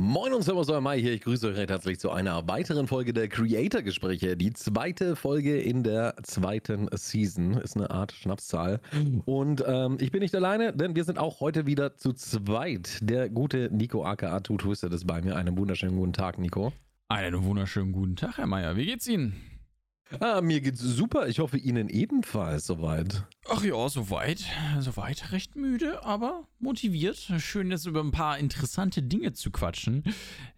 Moin und Servus, euer Mai hier. Ich grüße euch recht herzlich zu einer weiteren Folge der Creator-Gespräche. Die zweite Folge in der zweiten Season ist eine Art Schnapszahl. Und ähm, ich bin nicht alleine, denn wir sind auch heute wieder zu zweit. Der gute Nico aka Two Twisted ist bei mir. Einen wunderschönen guten Tag, Nico. Einen wunderschönen guten Tag, Herr Meier. Wie geht's Ihnen? Ah, mir geht's super. Ich hoffe Ihnen ebenfalls soweit. Ach ja, soweit. Soweit recht müde, aber motiviert. Schön, jetzt über ein paar interessante Dinge zu quatschen.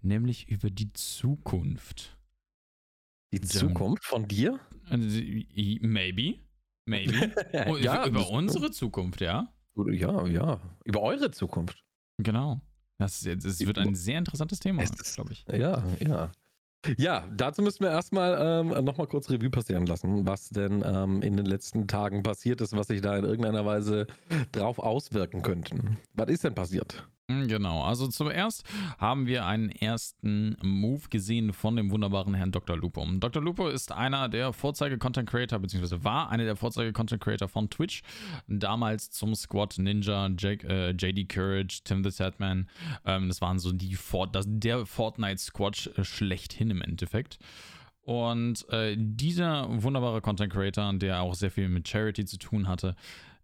Nämlich über die Zukunft. Die Zukunft von dir? Maybe. Maybe. ja, über unsere Zukunft, ja. Ja, ja. Über eure Zukunft. Genau. Das, das wird ein sehr interessantes Thema, glaube ich. Ja, ja. Ja, dazu müssen wir erstmal ähm, nochmal kurz Revue passieren lassen, was denn ähm, in den letzten Tagen passiert ist, was sich da in irgendeiner Weise drauf auswirken könnten. Was ist denn passiert? Hm, genau, also zuerst haben wir einen ersten Move gesehen von dem wunderbaren Herrn Dr. Lupo. Dr. Lupo ist einer der Vorzeige-Content-Creator, beziehungsweise war einer der Vorzeige-Content-Creator von Twitch. Damals zum Squad Ninja, Jake, äh, JD Courage, Tim the Sadman. Ähm, das waren so die Fort das, der Fortnite-Squad schlechthin im Endeffekt. Und äh, dieser wunderbare Content Creator, der auch sehr viel mit Charity zu tun hatte,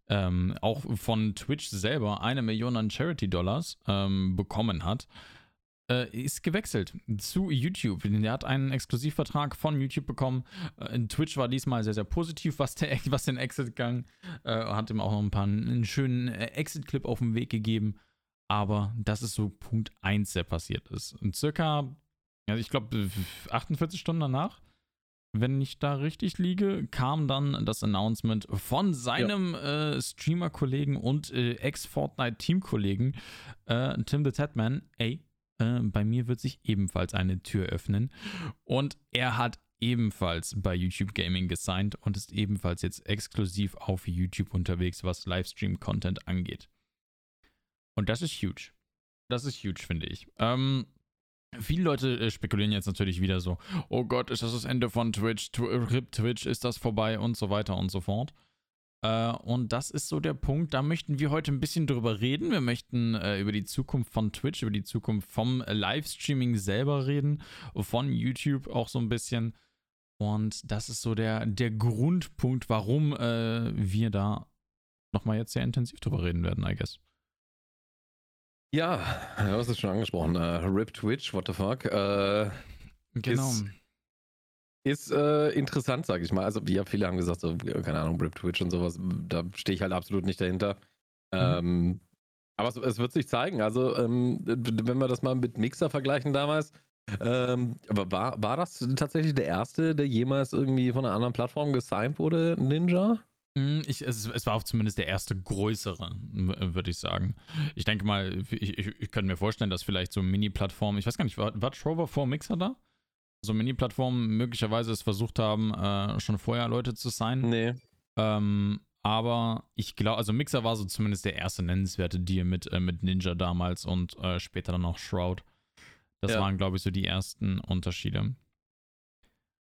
ähm, auch von Twitch selber eine Million an Charity-Dollars ähm, bekommen hat, äh, ist gewechselt zu YouTube. Er hat einen Exklusivvertrag von YouTube bekommen. Äh, Twitch war diesmal sehr, sehr positiv, was, der, was den Exit gang. Äh, hat ihm auch noch ein paar einen schönen äh, Exit-Clip auf den Weg gegeben. Aber das ist so Punkt 1, der passiert ist. Und circa, ja, ich glaube, 48 Stunden danach wenn ich da richtig liege, kam dann das Announcement von seinem ja. äh, Streamer-Kollegen und äh, Ex-Fortnite-Team-Kollegen äh, Tim the Tatman, ey, äh, bei mir wird sich ebenfalls eine Tür öffnen. Und er hat ebenfalls bei YouTube Gaming gesigned und ist ebenfalls jetzt exklusiv auf YouTube unterwegs, was Livestream-Content angeht. Und das ist huge. Das ist huge, finde ich. Ähm, Viele Leute äh, spekulieren jetzt natürlich wieder so, oh Gott, ist das das Ende von Twitch, RIP Twitch, ist das vorbei und so weiter und so fort. Äh, und das ist so der Punkt, da möchten wir heute ein bisschen drüber reden. Wir möchten äh, über die Zukunft von Twitch, über die Zukunft vom Livestreaming selber reden, von YouTube auch so ein bisschen. Und das ist so der, der Grundpunkt, warum äh, wir da nochmal jetzt sehr intensiv drüber reden werden, I guess. Ja, du hast es schon angesprochen. Uh, Rip Twitch, what the fuck. Uh, genau. Ist, ist äh, interessant, sag ich mal. Also, ja, viele haben gesagt, so, keine Ahnung, Rip Twitch und sowas, da stehe ich halt absolut nicht dahinter. Mhm. Ähm, aber es, es, wird sich zeigen. Also, ähm, wenn wir das mal mit Mixer vergleichen damals, ähm, aber war, war das tatsächlich der erste, der jemals irgendwie von einer anderen Plattform gesigned wurde, Ninja? Hm, ich, es, es, war auch zumindest der erste größere, würde ich sagen. Ich denke mal, ich, ich, ich könnte mir vorstellen, dass vielleicht so Mini-Plattformen, ich weiß gar nicht, war, war Trover vor Mixer da? So Mini-Plattformen möglicherweise es versucht haben, äh, schon vorher Leute zu sein. Nee. Ähm, aber ich glaube, also Mixer war so zumindest der erste nennenswerte Deal mit, äh, mit Ninja damals und äh, später dann auch Shroud. Das ja. waren, glaube ich, so die ersten Unterschiede.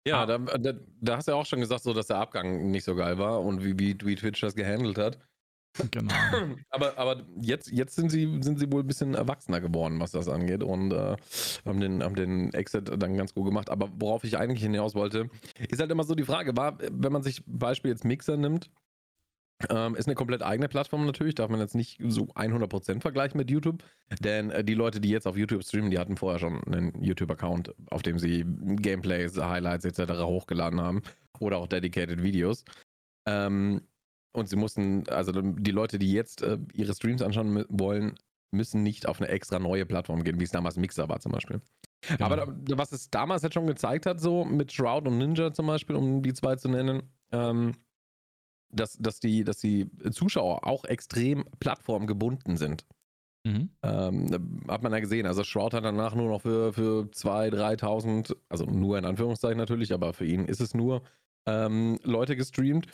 Ja, ah. da, da, da, hast du ja auch schon gesagt, so, dass der Abgang nicht so geil war und wie, wie, wie Twitch das gehandelt hat. Genau. aber, aber jetzt, jetzt sind sie, sind sie wohl ein bisschen erwachsener geworden, was das angeht und äh, haben, den, haben den Exit dann ganz gut gemacht. Aber worauf ich eigentlich hinaus wollte, ist halt immer so die Frage, war, wenn man sich Beispiel jetzt Mixer nimmt, ähm, ist eine komplett eigene Plattform natürlich, darf man jetzt nicht so 100% vergleichen mit YouTube, denn äh, die Leute, die jetzt auf YouTube streamen, die hatten vorher schon einen YouTube-Account, auf dem sie Gameplays, Highlights etc. hochgeladen haben oder auch dedicated Videos. Ähm, und sie mussten, also die Leute, die jetzt äh, ihre Streams anschauen wollen, müssen nicht auf eine extra neue Plattform gehen, wie es damals Mixer war zum Beispiel. Genau. Aber da, was es damals halt schon gezeigt hat, so mit Shroud und Ninja zum Beispiel, um die zwei zu nennen, ähm, dass, dass, die, dass die Zuschauer auch extrem plattformgebunden sind. Mhm. Ähm, hat man ja gesehen. Also Shroud hat danach nur noch für, für 2.000, 3.000, also nur in Anführungszeichen natürlich, aber für ihn ist es nur ähm, Leute gestreamt.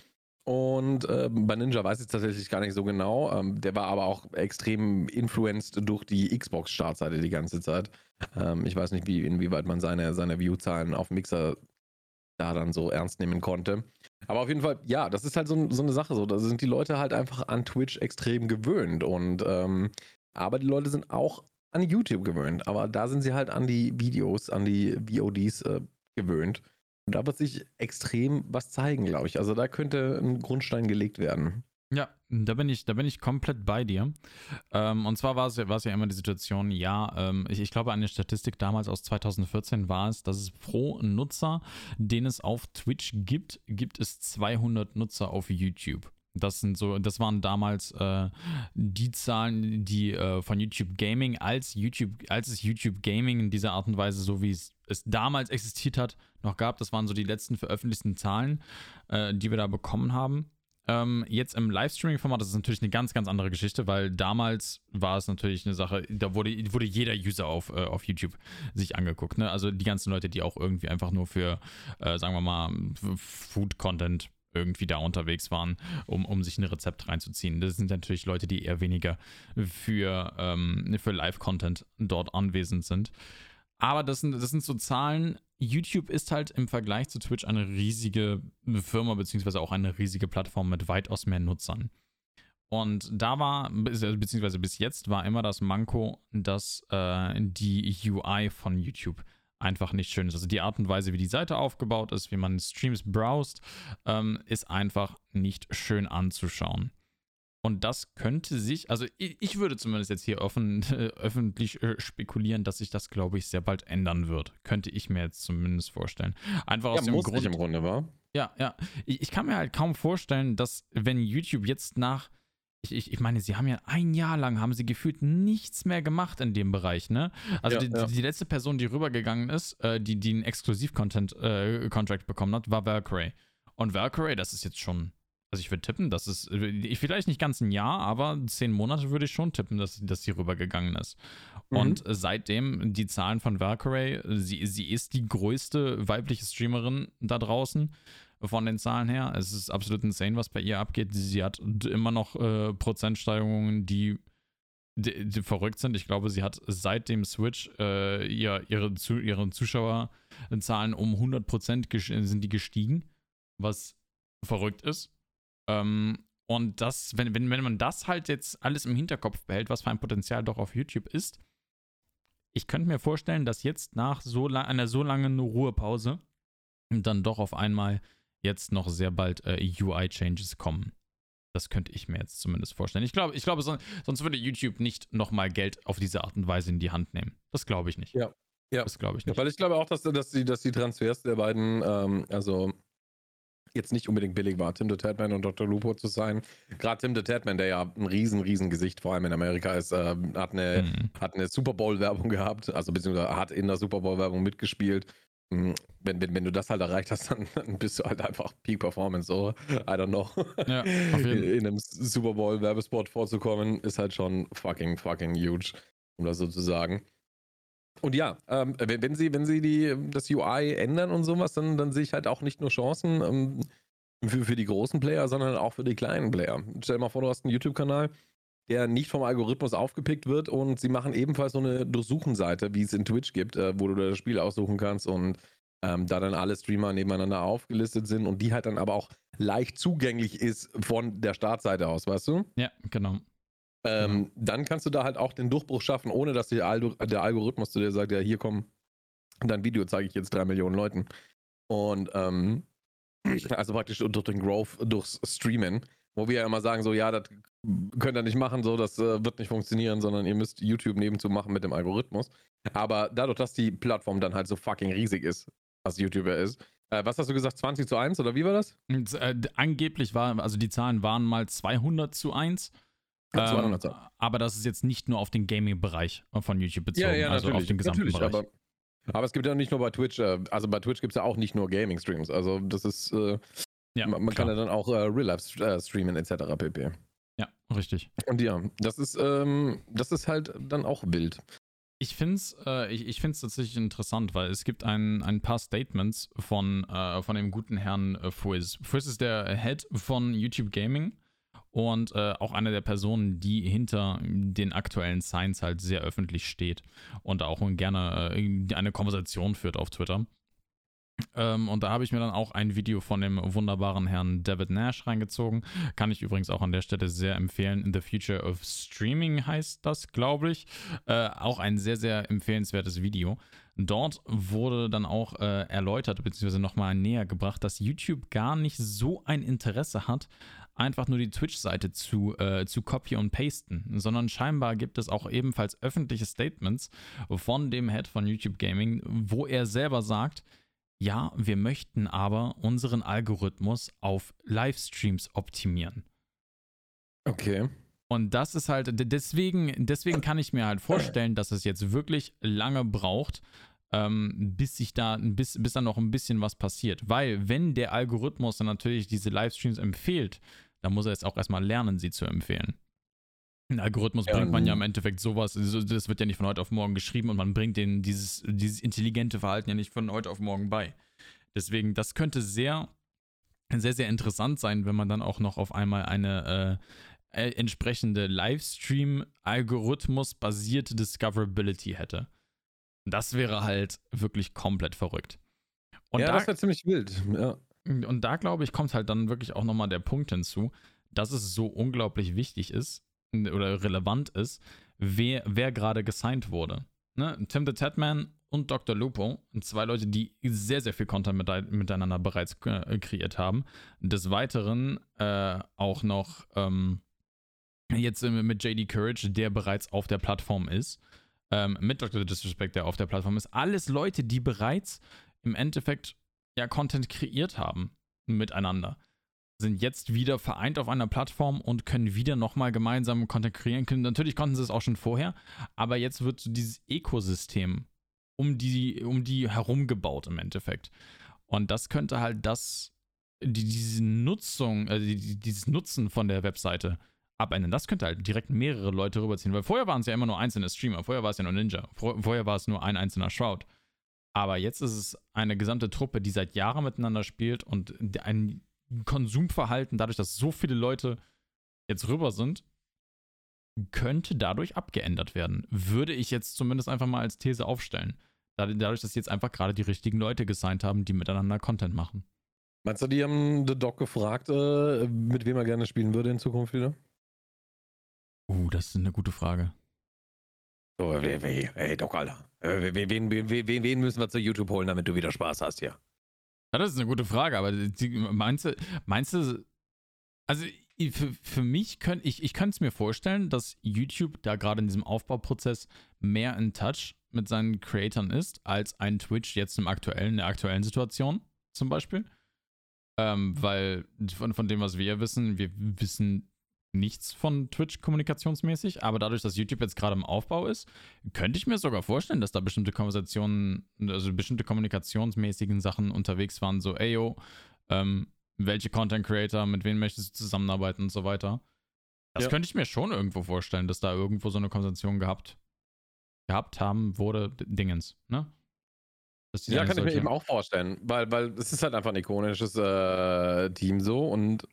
Und äh, bei Ninja weiß ich es tatsächlich gar nicht so genau. Ähm, der war aber auch extrem influenced durch die Xbox-Startseite die ganze Zeit. Ähm, ich weiß nicht, wie, inwieweit man seine, seine View-Zahlen auf Mixer da dann so ernst nehmen konnte. Aber auf jeden Fall, ja, das ist halt so, so eine Sache so. Da sind die Leute halt einfach an Twitch extrem gewöhnt. Und ähm, aber die Leute sind auch an YouTube gewöhnt, aber da sind sie halt an die Videos, an die VODs äh, gewöhnt. Und da wird sich extrem was zeigen, glaube ich. Also da könnte ein Grundstein gelegt werden. Ja, da bin ich, da bin ich komplett bei dir. Ähm, und zwar war es, war es ja immer die Situation, ja, ähm, ich, ich glaube, eine Statistik damals aus 2014 war es, dass es pro Nutzer, den es auf Twitch gibt, gibt es 200 Nutzer auf YouTube. Das sind so, das waren damals äh, die Zahlen, die äh, von YouTube Gaming als YouTube, als es YouTube Gaming in dieser Art und Weise, so wie es, es damals existiert hat, noch gab. Das waren so die letzten veröffentlichten Zahlen, äh, die wir da bekommen haben. Ähm, jetzt im Livestreaming-Format, das ist natürlich eine ganz, ganz andere Geschichte, weil damals war es natürlich eine Sache, da wurde, wurde jeder User auf, äh, auf YouTube sich angeguckt. Ne? Also die ganzen Leute, die auch irgendwie einfach nur für, äh, sagen wir mal, Food-Content irgendwie da unterwegs waren, um, um sich ein Rezept reinzuziehen. Das sind natürlich Leute, die eher weniger für, ähm, für Live-Content dort anwesend sind. Aber das sind, das sind so Zahlen. YouTube ist halt im Vergleich zu Twitch eine riesige Firma, beziehungsweise auch eine riesige Plattform mit weitaus mehr Nutzern. Und da war, beziehungsweise bis jetzt war immer das Manko, dass äh, die UI von YouTube einfach nicht schön ist. Also die Art und Weise, wie die Seite aufgebaut ist, wie man Streams browst, ähm, ist einfach nicht schön anzuschauen. Und das könnte sich, also ich, ich würde zumindest jetzt hier offen, äh, öffentlich äh, spekulieren, dass sich das, glaube ich, sehr bald ändern wird. Könnte ich mir jetzt zumindest vorstellen. Einfach aus ja, dem Grund. im Grunde, war. Ja, ja. Ich, ich kann mir halt kaum vorstellen, dass, wenn YouTube jetzt nach ich, ich, ich, meine, sie haben ja ein Jahr lang, haben sie gefühlt nichts mehr gemacht in dem Bereich, ne? Also ja, die, ja. die, letzte Person, die rübergegangen ist, äh, die, die einen Exklusiv-Content-Contract äh, bekommen hat, war Valkyrie. Und Valkyrie, das ist jetzt schon, also ich würde tippen, das ist, ich, vielleicht nicht ganz ein Jahr, aber zehn Monate würde ich schon tippen, dass, dass sie rübergegangen ist. Mhm. Und seitdem die Zahlen von Valkyrie, sie, sie ist die größte weibliche Streamerin da draußen von den Zahlen her. Es ist absolut insane, was bei ihr abgeht. Sie hat immer noch äh, Prozentsteigerungen, die, die, die, verrückt sind. Ich glaube, sie hat seit dem Switch äh, ihr, ihre, zu, ihre Zuschauerzahlen um 100% sind die gestiegen, was verrückt ist. Ähm, und das, wenn, wenn, wenn man das halt jetzt alles im Hinterkopf behält, was für ein Potenzial doch auf YouTube ist, ich könnte mir vorstellen, dass jetzt nach so einer so langen Ruhepause dann doch auf einmal jetzt noch sehr bald äh, UI-Changes kommen. Das könnte ich mir jetzt zumindest vorstellen. Ich glaube, ich glaube sonst würde YouTube nicht nochmal Geld auf diese Art und Weise in die Hand nehmen. Das glaube ich nicht. Ja. Ja. Das glaube ich nicht. Ja, weil ich glaube auch, dass, dass, die, dass die Transfers der beiden, ähm, also jetzt nicht unbedingt billig war, Tim the Tatman und Dr. Lupo zu sein. Gerade Tim the Tatman, der ja ein riesen, riesen Gesicht vor allem in Amerika ist, äh, hat eine, mhm. hat eine Super Bowl-Werbung gehabt, also beziehungsweise hat in der Super Bowl-Werbung mitgespielt hm, wenn, wenn, wenn du das halt erreicht hast, dann, dann bist du halt einfach Peak Performance, so, I don't know. Ja. In, in einem Super Bowl Werbespot vorzukommen, ist halt schon fucking, fucking huge, um das so zu sagen. Und ja, ähm, wenn, sie, wenn sie die, das UI ändern und sowas, dann, dann sehe ich halt auch nicht nur Chancen ähm, für, für die großen Player, sondern auch für die kleinen Player. Stell dir mal vor, du hast einen YouTube-Kanal, der nicht vom Algorithmus aufgepickt wird und sie machen ebenfalls so eine Durchsuchenseite, wie es in Twitch gibt, äh, wo du das Spiel aussuchen kannst und ähm, da dann alle Streamer nebeneinander aufgelistet sind und die halt dann aber auch leicht zugänglich ist von der Startseite aus, weißt du? Ja, genau. Ähm, mhm. Dann kannst du da halt auch den Durchbruch schaffen, ohne dass der, Algorithmus zu dir sagt, ja, hier komm, dein Video zeige ich jetzt drei Millionen Leuten. Und ähm, also praktisch durch den Growth, durchs Streamen, wo wir ja immer sagen, so, ja, das könnt ihr nicht machen, so, das äh, wird nicht funktionieren, sondern ihr müsst YouTube nebenzu machen mit dem Algorithmus. Aber dadurch, dass die Plattform dann halt so fucking riesig ist, was YouTuber ist, äh, was hast du gesagt, 20 zu 1 oder wie war das? Und, äh, angeblich war, also die Zahlen waren mal 200 zu 1. Ja, 200 ähm, aber das ist jetzt nicht nur auf den Gaming-Bereich von YouTube bezogen, ja, ja, also auf den gesamten Bereich. Aber, aber, es gibt ja nicht nur bei Twitch, äh, also bei Twitch gibt es ja auch nicht nur Gaming-Streams. Also das ist, äh, ja, man, man kann ja dann auch äh, Real-Life äh, streamen etc. pp. Ja, richtig. Und ja, das ist, ähm, das ist halt dann auch wild. Ich finde es äh, ich, ich find's tatsächlich interessant, weil es gibt ein, ein paar Statements von, äh, von dem guten Herrn äh, Frizz. Frizz ist der Head von YouTube Gaming und äh, auch eine der Personen, die hinter den aktuellen Signs halt sehr öffentlich steht und auch gerne äh, eine Konversation führt auf Twitter. Ähm, und da habe ich mir dann auch ein Video von dem wunderbaren Herrn David Nash reingezogen. Kann ich übrigens auch an der Stelle sehr empfehlen. In the Future of Streaming heißt das, glaube ich. Äh, auch ein sehr, sehr empfehlenswertes Video. Dort wurde dann auch äh, erläutert, beziehungsweise nochmal näher gebracht, dass YouTube gar nicht so ein Interesse hat, einfach nur die Twitch-Seite zu, äh, zu copy und pasten, sondern scheinbar gibt es auch ebenfalls öffentliche Statements von dem Head von YouTube Gaming, wo er selber sagt, ja, wir möchten aber unseren Algorithmus auf Livestreams optimieren. Okay. Und das ist halt, deswegen, deswegen kann ich mir halt vorstellen, dass es jetzt wirklich lange braucht, ähm, bis sich da, bis, bis dann noch ein bisschen was passiert. Weil, wenn der Algorithmus dann natürlich diese Livestreams empfiehlt, dann muss er jetzt auch erstmal lernen, sie zu empfehlen. Ein Algorithmus ja, bringt man ja im Endeffekt sowas, das wird ja nicht von heute auf morgen geschrieben und man bringt denen dieses, dieses intelligente Verhalten ja nicht von heute auf morgen bei. Deswegen, das könnte sehr, sehr, sehr interessant sein, wenn man dann auch noch auf einmal eine äh, äh entsprechende Livestream-Algorithmus-basierte Discoverability hätte. Das wäre halt wirklich komplett verrückt. Und ja, da, das wäre ziemlich wild, ja. Und da, glaube ich, kommt halt dann wirklich auch nochmal der Punkt hinzu, dass es so unglaublich wichtig ist oder relevant ist, wer, wer gerade gesigned wurde. Ne? Tim the Tatman und Dr. Lupo, zwei Leute, die sehr, sehr viel Content mit, miteinander bereits äh, kreiert haben. Des Weiteren äh, auch noch ähm, jetzt mit JD Courage, der bereits auf der Plattform ist. Ähm, mit Dr. Disrespect, der auf der Plattform ist. Alles Leute, die bereits im Endeffekt ja Content kreiert haben miteinander. Sind jetzt wieder vereint auf einer Plattform und können wieder nochmal gemeinsam Content kreieren. Natürlich konnten sie es auch schon vorher, aber jetzt wird so dieses Ökosystem um die, um die herum gebaut im Endeffekt. Und das könnte halt das, die, diese Nutzung, also die, dieses Nutzen von der Webseite abändern. Das könnte halt direkt mehrere Leute rüberziehen, weil vorher waren es ja immer nur einzelne Streamer, vorher war es ja nur Ninja, vorher war es nur ein einzelner Shroud. Aber jetzt ist es eine gesamte Truppe, die seit Jahren miteinander spielt und ein Konsumverhalten, dadurch, dass so viele Leute jetzt rüber sind, könnte dadurch abgeändert werden. Würde ich jetzt zumindest einfach mal als These aufstellen. Dadurch, dass jetzt einfach gerade die richtigen Leute gesigned haben, die miteinander Content machen. Meinst du, die haben The Doc gefragt, äh, mit wem er gerne spielen würde in Zukunft wieder? Uh, das ist eine gute Frage. So, ey, Doc, Alter. Äh, wen, wen, wen, müssen wir zu YouTube holen, damit du wieder Spaß hast hier? Ja, das ist eine gute Frage, aber die, meinst du, meinst du, also für, für mich könnte ich, ich könnte es mir vorstellen, dass YouTube da gerade in diesem Aufbauprozess mehr in Touch mit seinen Creatoren ist, als ein Twitch jetzt im aktuellen, in der aktuellen Situation zum Beispiel. Ähm, weil von, von dem, was wir wissen, wir wissen nichts von Twitch kommunikationsmäßig, aber dadurch, dass YouTube jetzt gerade im Aufbau ist, könnte ich mir sogar vorstellen, dass da bestimmte Konversationen, also bestimmte kommunikationsmäßigen Sachen unterwegs waren, so, ey yo, ähm, welche Content Creator, mit wem möchtest du zusammenarbeiten und so weiter. Das ja. könnte ich mir schon irgendwo vorstellen, dass da irgendwo so eine Konversation gehabt, gehabt haben wurde, Dingens, ne? Ja, kann ich mir eben auch vorstellen, weil, weil es ist halt einfach ein ikonisches äh, Team so und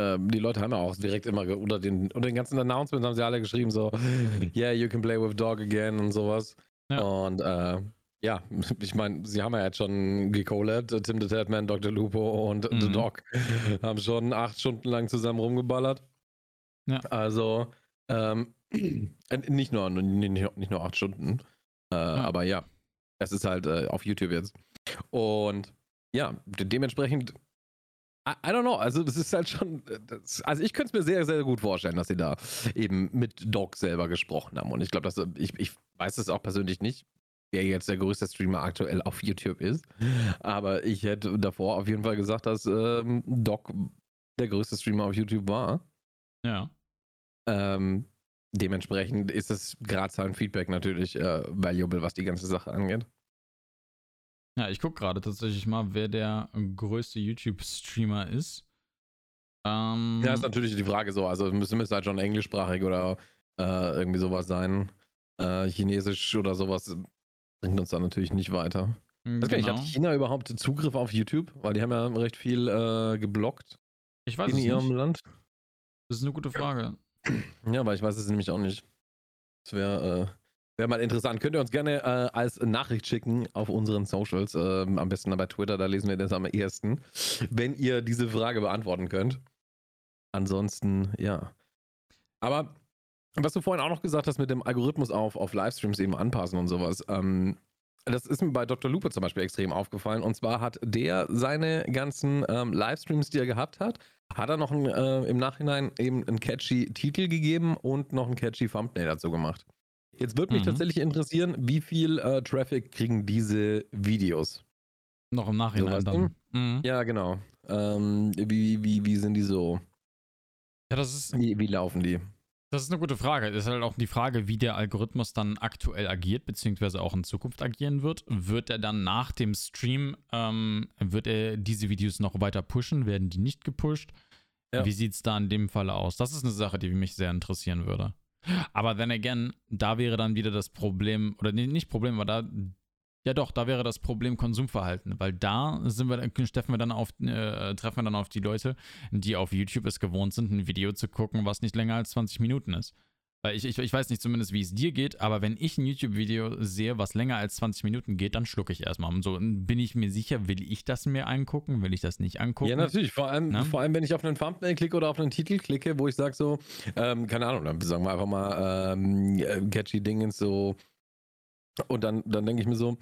ähm, die Leute haben ja auch direkt immer unter den, unter den ganzen Announcements haben sie alle geschrieben, so, yeah, you can play with Dog again und sowas. Ja. Und äh, ja, ich meine, sie haben ja jetzt schon gecollabt, äh, Tim the Tatman, Dr. Lupo und mhm. The Dog haben schon acht Stunden lang zusammen rumgeballert. Ja. Also, ähm, äh, nicht, nur, nicht nur acht Stunden, äh, ja. aber ja, es ist halt äh, auf YouTube jetzt. Und ja, dementsprechend I don't know, also das ist halt schon, das, also ich könnte es mir sehr, sehr gut vorstellen, dass sie da eben mit Doc selber gesprochen haben. Und ich glaube, dass ich, ich weiß es auch persönlich nicht, wer jetzt der größte Streamer aktuell auf YouTube ist. Aber ich hätte davor auf jeden Fall gesagt, dass ähm, Doc der größte Streamer auf YouTube war. Ja. Ähm, dementsprechend ist es gerade sein Feedback natürlich äh, valuable, was die ganze Sache angeht. Ja, ich gucke gerade tatsächlich mal, wer der größte YouTube-Streamer ist. Ähm, ja, ist natürlich die Frage so. Also müsste es halt schon englischsprachig oder äh, irgendwie sowas sein. Äh, Chinesisch oder sowas bringt uns dann natürlich nicht weiter. Genau. Nicht, hat China überhaupt Zugriff auf YouTube? Weil die haben ja recht viel äh, geblockt. Ich weiß in es ihrem nicht. Land. Das ist eine gute Frage. Ja, aber ich weiß es nämlich auch nicht. Das wäre Wäre mal interessant. Könnt ihr uns gerne äh, als Nachricht schicken auf unseren Socials. Ähm, am besten bei Twitter, da lesen wir das am ehesten. Wenn ihr diese Frage beantworten könnt. Ansonsten, ja. Aber was du vorhin auch noch gesagt hast mit dem Algorithmus auf, auf Livestreams eben anpassen und sowas. Ähm, das ist mir bei Dr. Lupe zum Beispiel extrem aufgefallen. Und zwar hat der seine ganzen ähm, Livestreams, die er gehabt hat, hat er noch ein, äh, im Nachhinein eben einen catchy Titel gegeben und noch ein catchy Thumbnail dazu gemacht. Jetzt würde mich mhm. tatsächlich interessieren, wie viel äh, Traffic kriegen diese Videos? Noch im Nachhinein so, dann. Mhm. Ja, genau. Ähm, wie, wie, wie sind die so? Ja, das ist. Wie, wie laufen die? Das ist eine gute Frage. Das ist halt auch die Frage, wie der Algorithmus dann aktuell agiert, beziehungsweise auch in Zukunft agieren wird. Wird er dann nach dem Stream, ähm, wird er diese Videos noch weiter pushen? Werden die nicht gepusht? Ja. Wie sieht es da in dem Fall aus? Das ist eine Sache, die mich sehr interessieren würde. Aber then again, da wäre dann wieder das Problem, oder nicht Problem, aber da ja, doch, da wäre das Problem Konsumverhalten, weil da sind wir, wir dann auf, äh, treffen wir dann auf die Leute, die auf YouTube es gewohnt sind, ein Video zu gucken, was nicht länger als 20 Minuten ist. Weil ich, ich, ich weiß nicht zumindest, wie es dir geht, aber wenn ich ein YouTube-Video sehe, was länger als 20 Minuten geht, dann schlucke ich erstmal. Und so bin ich mir sicher, will ich das mir angucken, will ich das nicht angucken? Ja, natürlich. Vor allem, Na? vor allem wenn ich auf einen Thumbnail klicke oder auf einen Titel klicke, wo ich sage so, ähm, keine Ahnung, dann sagen wir einfach mal ähm, äh, catchy Dingens so und dann, dann denke ich mir so,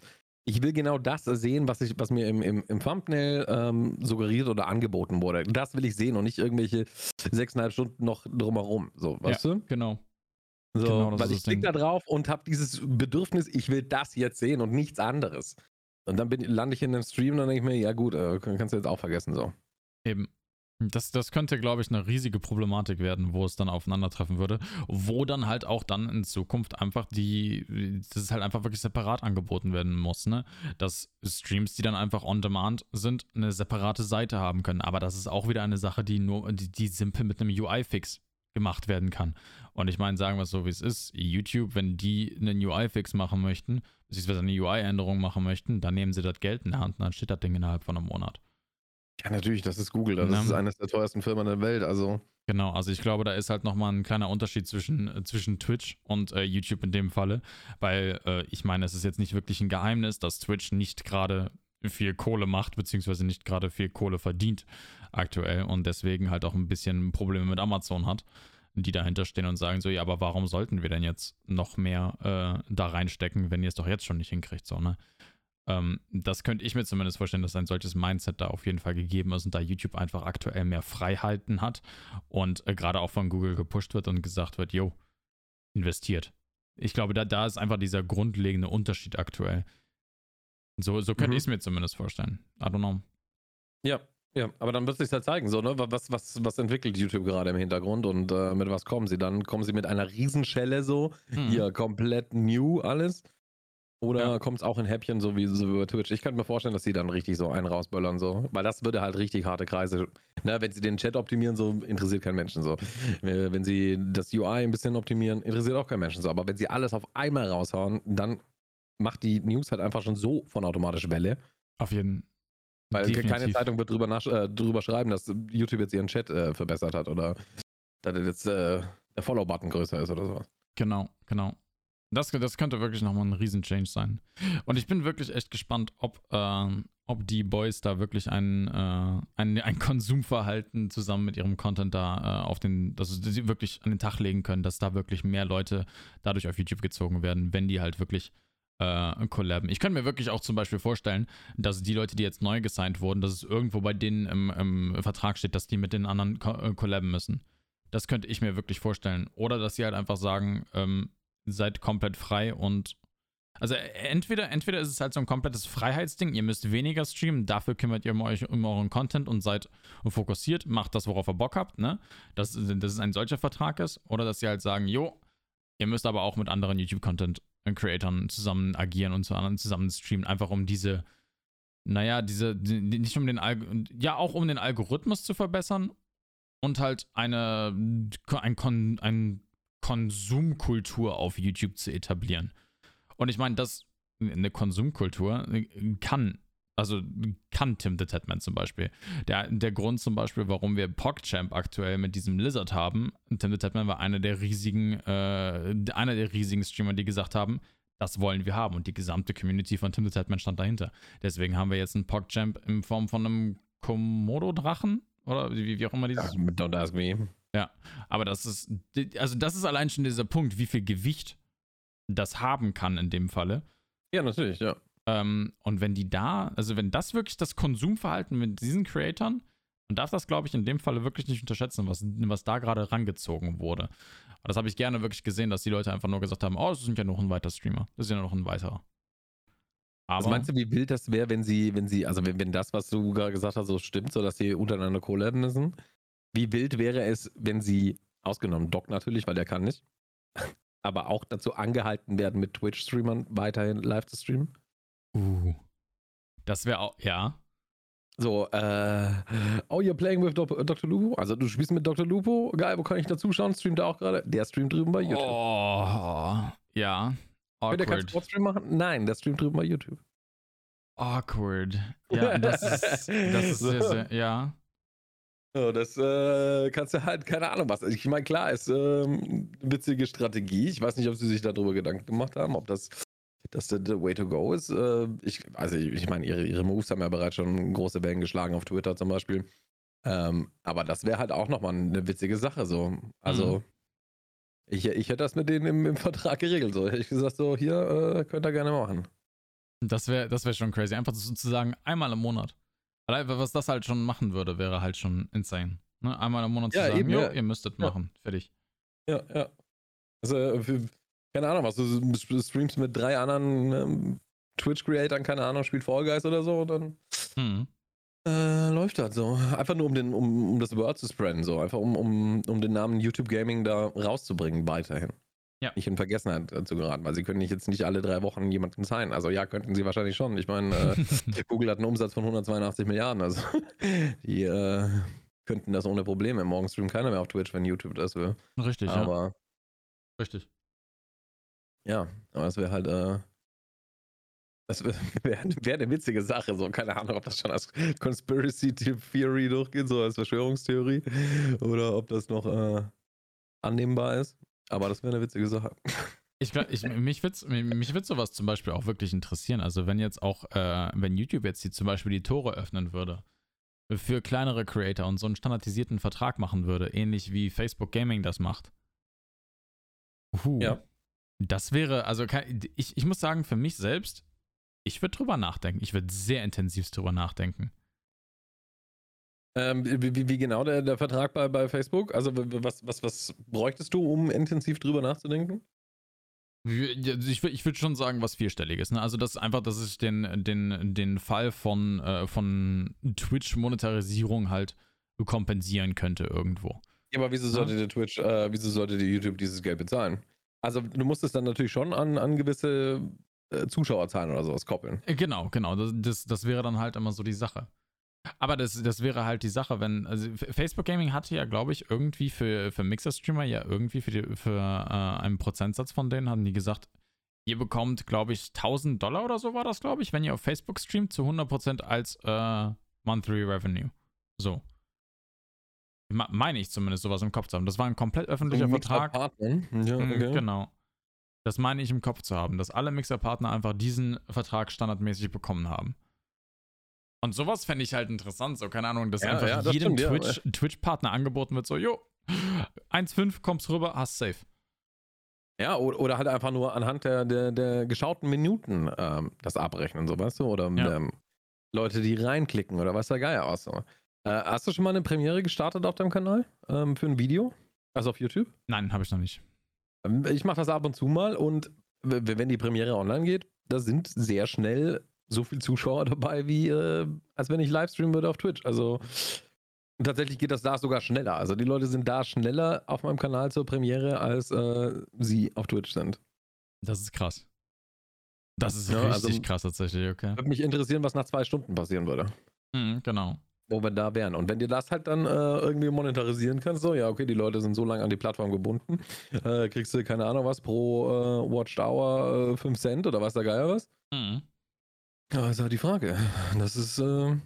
ich will genau das sehen, was, ich, was mir im, im, im Thumbnail ähm, suggeriert oder angeboten wurde. Das will ich sehen und nicht irgendwelche sechseinhalb Stunden noch drumherum. So, weißt ja, du? Genau. So, genau, weil ich klicke da drauf und habe dieses Bedürfnis, ich will das jetzt sehen und nichts anderes. Und dann bin, lande ich in einem Stream und dann denke ich mir, ja gut, äh, kannst du jetzt auch vergessen so. Eben. Das, das könnte, glaube ich, eine riesige Problematik werden, wo es dann aufeinandertreffen würde, wo dann halt auch dann in Zukunft einfach die, das ist halt einfach wirklich separat angeboten werden muss, ne? Dass Streams, die dann einfach on demand sind, eine separate Seite haben können. Aber das ist auch wieder eine Sache, die nur, die, die simpel mit einem UI-Fix gemacht werden kann. Und ich meine, sagen wir es so, wie es ist, YouTube, wenn die einen UI-Fix machen möchten, beziehungsweise eine UI-Änderung machen möchten, dann nehmen sie das Geld in der Hand und dann steht das Ding innerhalb von einem Monat. Ja, natürlich, das ist Google. Das ja. ist eines der teuersten Firmen der Welt. Also. Genau, also ich glaube, da ist halt nochmal ein kleiner Unterschied zwischen, äh, zwischen Twitch und äh, YouTube in dem Falle. Weil äh, ich meine, es ist jetzt nicht wirklich ein Geheimnis, dass Twitch nicht gerade viel Kohle macht, beziehungsweise nicht gerade viel Kohle verdient aktuell und deswegen halt auch ein bisschen Probleme mit Amazon hat, die dahinter stehen und sagen so, ja, aber warum sollten wir denn jetzt noch mehr äh, da reinstecken, wenn ihr es doch jetzt schon nicht hinkriegt, so, ne? Ähm, das könnte ich mir zumindest vorstellen, dass ein solches Mindset da auf jeden Fall gegeben ist und da YouTube einfach aktuell mehr Freiheiten hat und äh, gerade auch von Google gepusht wird und gesagt wird, yo, investiert. Ich glaube, da, da ist einfach dieser grundlegende Unterschied aktuell. So, so könnte mhm. ich es mir zumindest vorstellen. I don't know. Ja, ja, aber dann wird es sich halt zeigen, so, ne? Was, was, was entwickelt YouTube gerade im Hintergrund und äh, mit was kommen sie? Dann kommen sie mit einer Riesenschelle so, mhm. hier komplett new alles. Oder ja. kommt es auch in Häppchen, so wie, so bei Twitch? Ich könnte mir vorstellen, dass sie dann richtig so einen rausböllern, so. Weil das würde halt richtig harte Kreise. Ne, wenn sie den Chat optimieren, so interessiert kein Menschen so. Wenn sie das UI ein bisschen optimieren, interessiert auch kein Menschen so. Aber wenn sie alles auf einmal raushauen, dann macht die News halt einfach schon so von automatisch Welle. Auf jeden Fall. Weil Definitiv. keine Zeitung wird drüber, nach, äh, drüber schreiben, dass YouTube jetzt ihren Chat äh, verbessert hat oder dass jetzt äh, der Follow-Button größer ist oder sowas. Genau, genau. Das, das könnte wirklich nochmal ein Riesen-Change sein. Und ich bin wirklich echt gespannt, ob, äh, ob die Boys da wirklich ein, äh, ein, ein Konsumverhalten zusammen mit ihrem Content da äh, auf den, dass sie wirklich an den Tag legen können, dass da wirklich mehr Leute dadurch auf YouTube gezogen werden, wenn die halt wirklich äh, collaben. Ich könnte mir wirklich auch zum Beispiel vorstellen, dass die Leute, die jetzt neu gesigned wurden, dass es irgendwo bei denen im, im Vertrag steht, dass die mit den anderen co äh, collaben müssen. Das könnte ich mir wirklich vorstellen. Oder dass sie halt einfach sagen, ähm, seid komplett frei und also entweder, entweder ist es halt so ein komplettes Freiheitsding, ihr müsst weniger streamen, dafür kümmert ihr euch um euren Content und seid fokussiert, macht das, worauf ihr Bock habt, ne? Dass, dass es ein solcher Vertrag ist. Oder dass sie halt sagen, jo, ihr müsst aber auch mit anderen YouTube-Content-Creatoren zusammen agieren und zusammen streamen, einfach um diese, naja, diese, nicht um den, Alg ja, auch um den Algorithmus zu verbessern und halt eine, ein, ein Konsumkultur auf YouTube zu etablieren. Und ich meine, das eine Konsumkultur kann Also kann Tim the Tatman zum Beispiel. Der, der Grund zum Beispiel, warum wir PogChamp aktuell mit diesem Lizard haben, Tim the Tatman war einer der riesigen, äh, einer der riesigen Streamer, die gesagt haben, das wollen wir haben. Und die gesamte Community von Tim the Tatman stand dahinter. Deswegen haben wir jetzt einen PogChamp in Form von einem Komodo-Drachen. Oder wie, wie auch immer dieses. Ja, don't ask me. Ja, aber das ist, also das ist allein schon dieser Punkt, wie viel Gewicht das haben kann in dem Falle. Ja, natürlich, ja. Ähm, und wenn die da, also wenn das wirklich das Konsumverhalten mit diesen Creatoren, man darf das, glaube ich, in dem Falle wirklich nicht unterschätzen, was, was da gerade rangezogen wurde. Aber das habe ich gerne wirklich gesehen, dass die Leute einfach nur gesagt haben, oh, das ist ja noch ein weiterer Streamer. Das ist ja noch ein weiterer. Aber was meinst du, wie wild das wäre, wenn sie, wenn sie, also wenn, wenn das, was du gerade gesagt hast, so stimmt, so dass sie untereinander collaben müssen? Wie wild wäre es, wenn sie, ausgenommen Doc natürlich, weil der kann nicht, aber auch dazu angehalten werden, mit Twitch-Streamern weiterhin live zu streamen? Uh. Das wäre auch, ja. So, äh, oh, you're playing with Dr. Lupo? Also du spielst mit Dr. Lupo? Geil, wo kann ich dazu schauen? Streamt er auch gerade? Der streamt drüben bei YouTube. Oh, ja. Awkward. Könnte er keinen Sportstream machen? Nein, der streamt drüben bei YouTube. Awkward. Ja, das ist, das ist sehr, sehr, ja. So, das äh, kannst du halt, keine Ahnung was. Ich meine, klar, ist ähm, eine witzige Strategie. Ich weiß nicht, ob sie sich darüber Gedanken gemacht haben, ob das, das der, der Way to go ist. Äh, ich, also, ich, ich meine, ihre, ihre Moves haben ja bereits schon große Wellen geschlagen auf Twitter zum Beispiel. Ähm, aber das wäre halt auch nochmal eine witzige Sache. So. Also, mhm. ich, ich hätte das mit denen im, im Vertrag geregelt. So. Hätte ich gesagt, so, hier äh, könnt ihr gerne machen. Das wäre das wär schon crazy. Einfach sozusagen einmal im Monat. Was das halt schon machen würde, wäre halt schon insane. Ne? Einmal im Monat zu ja, sagen, eben, jo, ja. ihr müsstet ja. machen. Fertig. Ja, ja. Also, äh, für, keine Ahnung, was du streamst mit drei anderen ähm, Twitch-Creatoren, keine Ahnung, spielt Fall Guys oder so, dann mhm. äh, läuft das so. Einfach nur, um, den, um, um das Word zu spreaden, so. Einfach um, um, um den Namen YouTube Gaming da rauszubringen, weiterhin ja. nicht in Vergessenheit äh, zu geraten, weil sie können nicht jetzt nicht alle drei Wochen jemanden sein. Also ja, könnten sie wahrscheinlich schon. Ich meine, äh, Google hat einen Umsatz von 182 Milliarden, also die äh, könnten das ohne Probleme. Morgen streamt keiner mehr auf Twitch, wenn YouTube das will. Richtig, aber, ja. Richtig. Ja, aber das wäre halt, äh, das wäre wär eine witzige Sache, so, keine Ahnung, ob das schon als Conspiracy Theory durchgeht, so als Verschwörungstheorie, oder ob das noch äh, annehmbar ist. Aber das wäre eine witzige Sache. Ich, ich, mich würde mich würd sowas zum Beispiel auch wirklich interessieren. Also wenn jetzt auch, äh, wenn YouTube jetzt die, zum Beispiel die Tore öffnen würde für kleinere Creator und so einen standardisierten Vertrag machen würde, ähnlich wie Facebook Gaming das macht. Uh, ja. Das wäre, also ich, ich muss sagen, für mich selbst, ich würde drüber nachdenken. Ich würde sehr intensiv drüber nachdenken. Ähm, wie, wie, genau der, der Vertrag bei, bei Facebook? Also was, was, was bräuchtest du, um intensiv drüber nachzudenken? Ich, ich würde schon sagen, was vierstelliges. Ne? Also das ist einfach, dass ich den, den, den Fall von, äh, von Twitch-Monetarisierung halt kompensieren könnte irgendwo. Ja, aber wieso sollte ja? der Twitch, äh, wieso sollte die YouTube dieses Geld bezahlen? Also du musst es dann natürlich schon an, an gewisse äh, Zuschauerzahlen oder sowas koppeln. Äh, genau, genau. Das, das, das wäre dann halt immer so die Sache. Aber das, das wäre halt die Sache, wenn, also Facebook Gaming hatte ja, glaube ich, irgendwie für, für Mixer-Streamer ja irgendwie für, die, für äh, einen Prozentsatz von denen haben die gesagt, ihr bekommt, glaube ich, 1000 Dollar oder so war das, glaube ich, wenn ihr auf Facebook streamt, zu 100% als äh, Monthly Revenue. So. Meine ich zumindest sowas im Kopf zu haben. Das war ein komplett öffentlicher Vertrag. Ja, mhm, okay. Genau. Das meine ich im Kopf zu haben, dass alle Mixer-Partner einfach diesen Vertrag standardmäßig bekommen haben. Und sowas fände ich halt interessant, so keine Ahnung, dass ja, einfach ja, das jedem Twitch, ja. Twitch-Partner angeboten wird, so, jo, 1,5 kommst rüber, hast safe. Ja, oder, halt einfach nur anhand der, der, der geschauten Minuten ähm, das abrechnen, so weißt du? Oder ähm, Leute, die reinklicken oder was der Geier aus. So. Äh, hast du schon mal eine Premiere gestartet auf deinem Kanal ähm, für ein Video? Also auf YouTube? Nein, habe ich noch nicht. Ähm, ich mache das ab und zu mal und wenn die Premiere online geht, da sind sehr schnell so viel Zuschauer dabei, wie äh, als wenn ich Livestreamen würde auf Twitch. Also tatsächlich geht das da sogar schneller. Also die Leute sind da schneller auf meinem Kanal zur Premiere, als äh, sie auf Twitch sind. Das ist krass. Das ist ja, richtig also, krass tatsächlich, okay. Würde mich interessieren, was nach zwei Stunden passieren würde. Mhm, genau. Wo wir da wären. Und wenn dir das halt dann äh, irgendwie monetarisieren kannst, so, ja, okay, die Leute sind so lange an die Plattform gebunden, äh, kriegst du, keine Ahnung was, pro äh, Watched Hour 5 äh, Cent oder was da geil was. Mhm Ja, ist halt die Frage. Das ist. Äh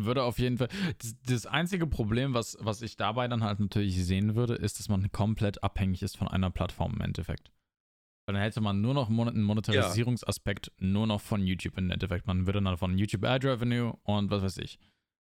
würde auf jeden Fall. Das, das, einzige Problem, was, was ich dabei dann halt natürlich sehen würde, ist, dass man komplett abhängig ist von einer Plattform im Endeffekt. Weil dann hätte man nur noch einen Monetarisierungsaspekt ja. nur noch von YouTube im Endeffekt. Man würde dann von YouTube Ad Revenue und was weiß ich.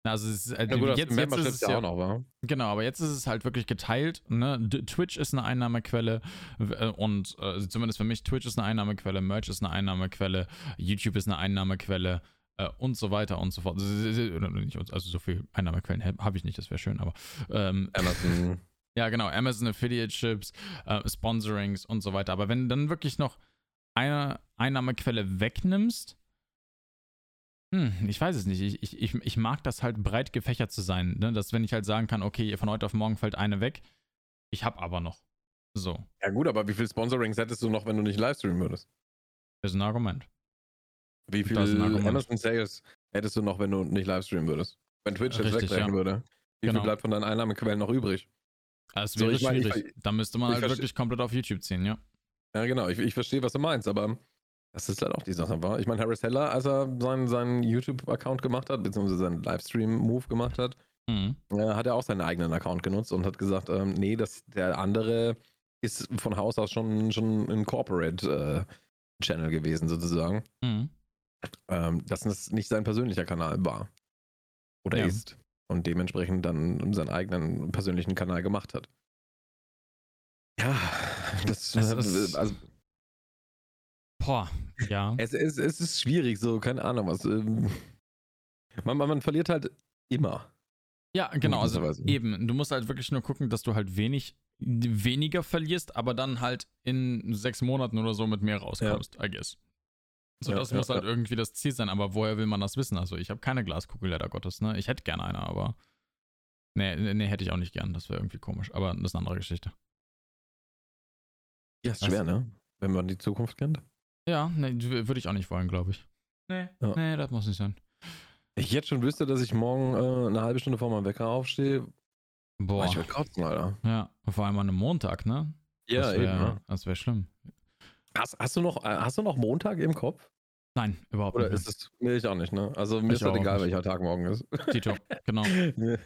Also es ist, halt, ja, gut, jetzt, jetzt ist es ja auch noch, wa? Genau, aber jetzt ist es halt wirklich geteilt. Ne? Twitch ist eine Einnahmequelle äh, und äh, zumindest für mich, Twitch ist eine Einnahmequelle, Merch ist eine Einnahmequelle, YouTube ist eine Einnahmequelle äh, und so weiter und so fort. Also so viele Einnahmequellen habe ich nicht, das wäre schön, aber ähm, Amazon. Ja, genau, Amazon Affiliate Chips, äh, Sponsorings und so weiter. Aber wenn du dann wirklich noch eine Einnahmequelle wegnimmst, hm, ich weiß es nicht. Ich, ich, ich mag das halt breit gefächert zu sein. Ne? Dass, wenn ich halt sagen kann, okay, von heute auf morgen fällt eine weg, ich habe aber noch. So. Ja, gut, aber wie viel Sponsorings hättest du noch, wenn du nicht livestreamen würdest? Das ist ein Argument. Wie viel Amazon Sales hättest du noch, wenn du nicht livestreamen würdest? Wenn Twitch jetzt wegbrechen ja. würde. Wie genau. viel bleibt von deinen Einnahmequellen noch übrig? Das wäre so, schwierig. Mein, ich, da müsste man halt wirklich komplett auf YouTube ziehen, ja. Ja, genau. Ich, ich verstehe, was du meinst, aber das ist halt auch die Sache, war. Ich meine, Harris Heller, als er seinen, seinen YouTube-Account gemacht hat, beziehungsweise seinen Livestream-Move gemacht hat, mhm. äh, hat er auch seinen eigenen Account genutzt und hat gesagt, ähm, nee, das, der andere ist von Haus aus schon, schon ein Corporate-Channel äh, gewesen, sozusagen. Mhm. Ähm, dass das nicht sein persönlicher Kanal war. Oder ja. ist und dementsprechend dann seinen eigenen persönlichen Kanal gemacht hat. Ja, das, das ist, also, boah, ja. Es, es, es ist schwierig, so, keine Ahnung was. Ähm, man, man, man verliert halt immer. Ja, genau, also eben. Du musst halt wirklich nur gucken, dass du halt wenig, weniger verlierst, aber dann halt in sechs Monaten oder so mit mehr rauskommst, ja. I guess. So, ja, das ja, muss halt irgendwie das Ziel sein, aber woher will man das wissen? Also, ich habe keine Glaskugel, leider Gottes, ne? Ich hätte gerne eine, aber. Nee, nee, hätte ich auch nicht gern. Das wäre irgendwie komisch. Aber das ist eine andere Geschichte. Ja, ist schwer, ne? Wenn man die Zukunft kennt. Ja, nee, würde ich auch nicht wollen, glaube ich. Nee, nee, das muss nicht sein. Ich jetzt schon wüsste, dass ich morgen äh, eine halbe Stunde vor meinem Wecker aufstehe. Boah. Ich würde kotzen, Alter. Ja, vor allem an einem Montag, ne? Ja, das wär, eben. Ja. Das wäre schlimm. Hast, hast, du noch, äh, hast du noch Montag im Kopf? Nein, überhaupt Oder nicht. Oder ist es. Nee, ich auch nicht, ne? Also mir ich ist das egal, nicht. welcher Tag morgen ist. Tito, genau. mir,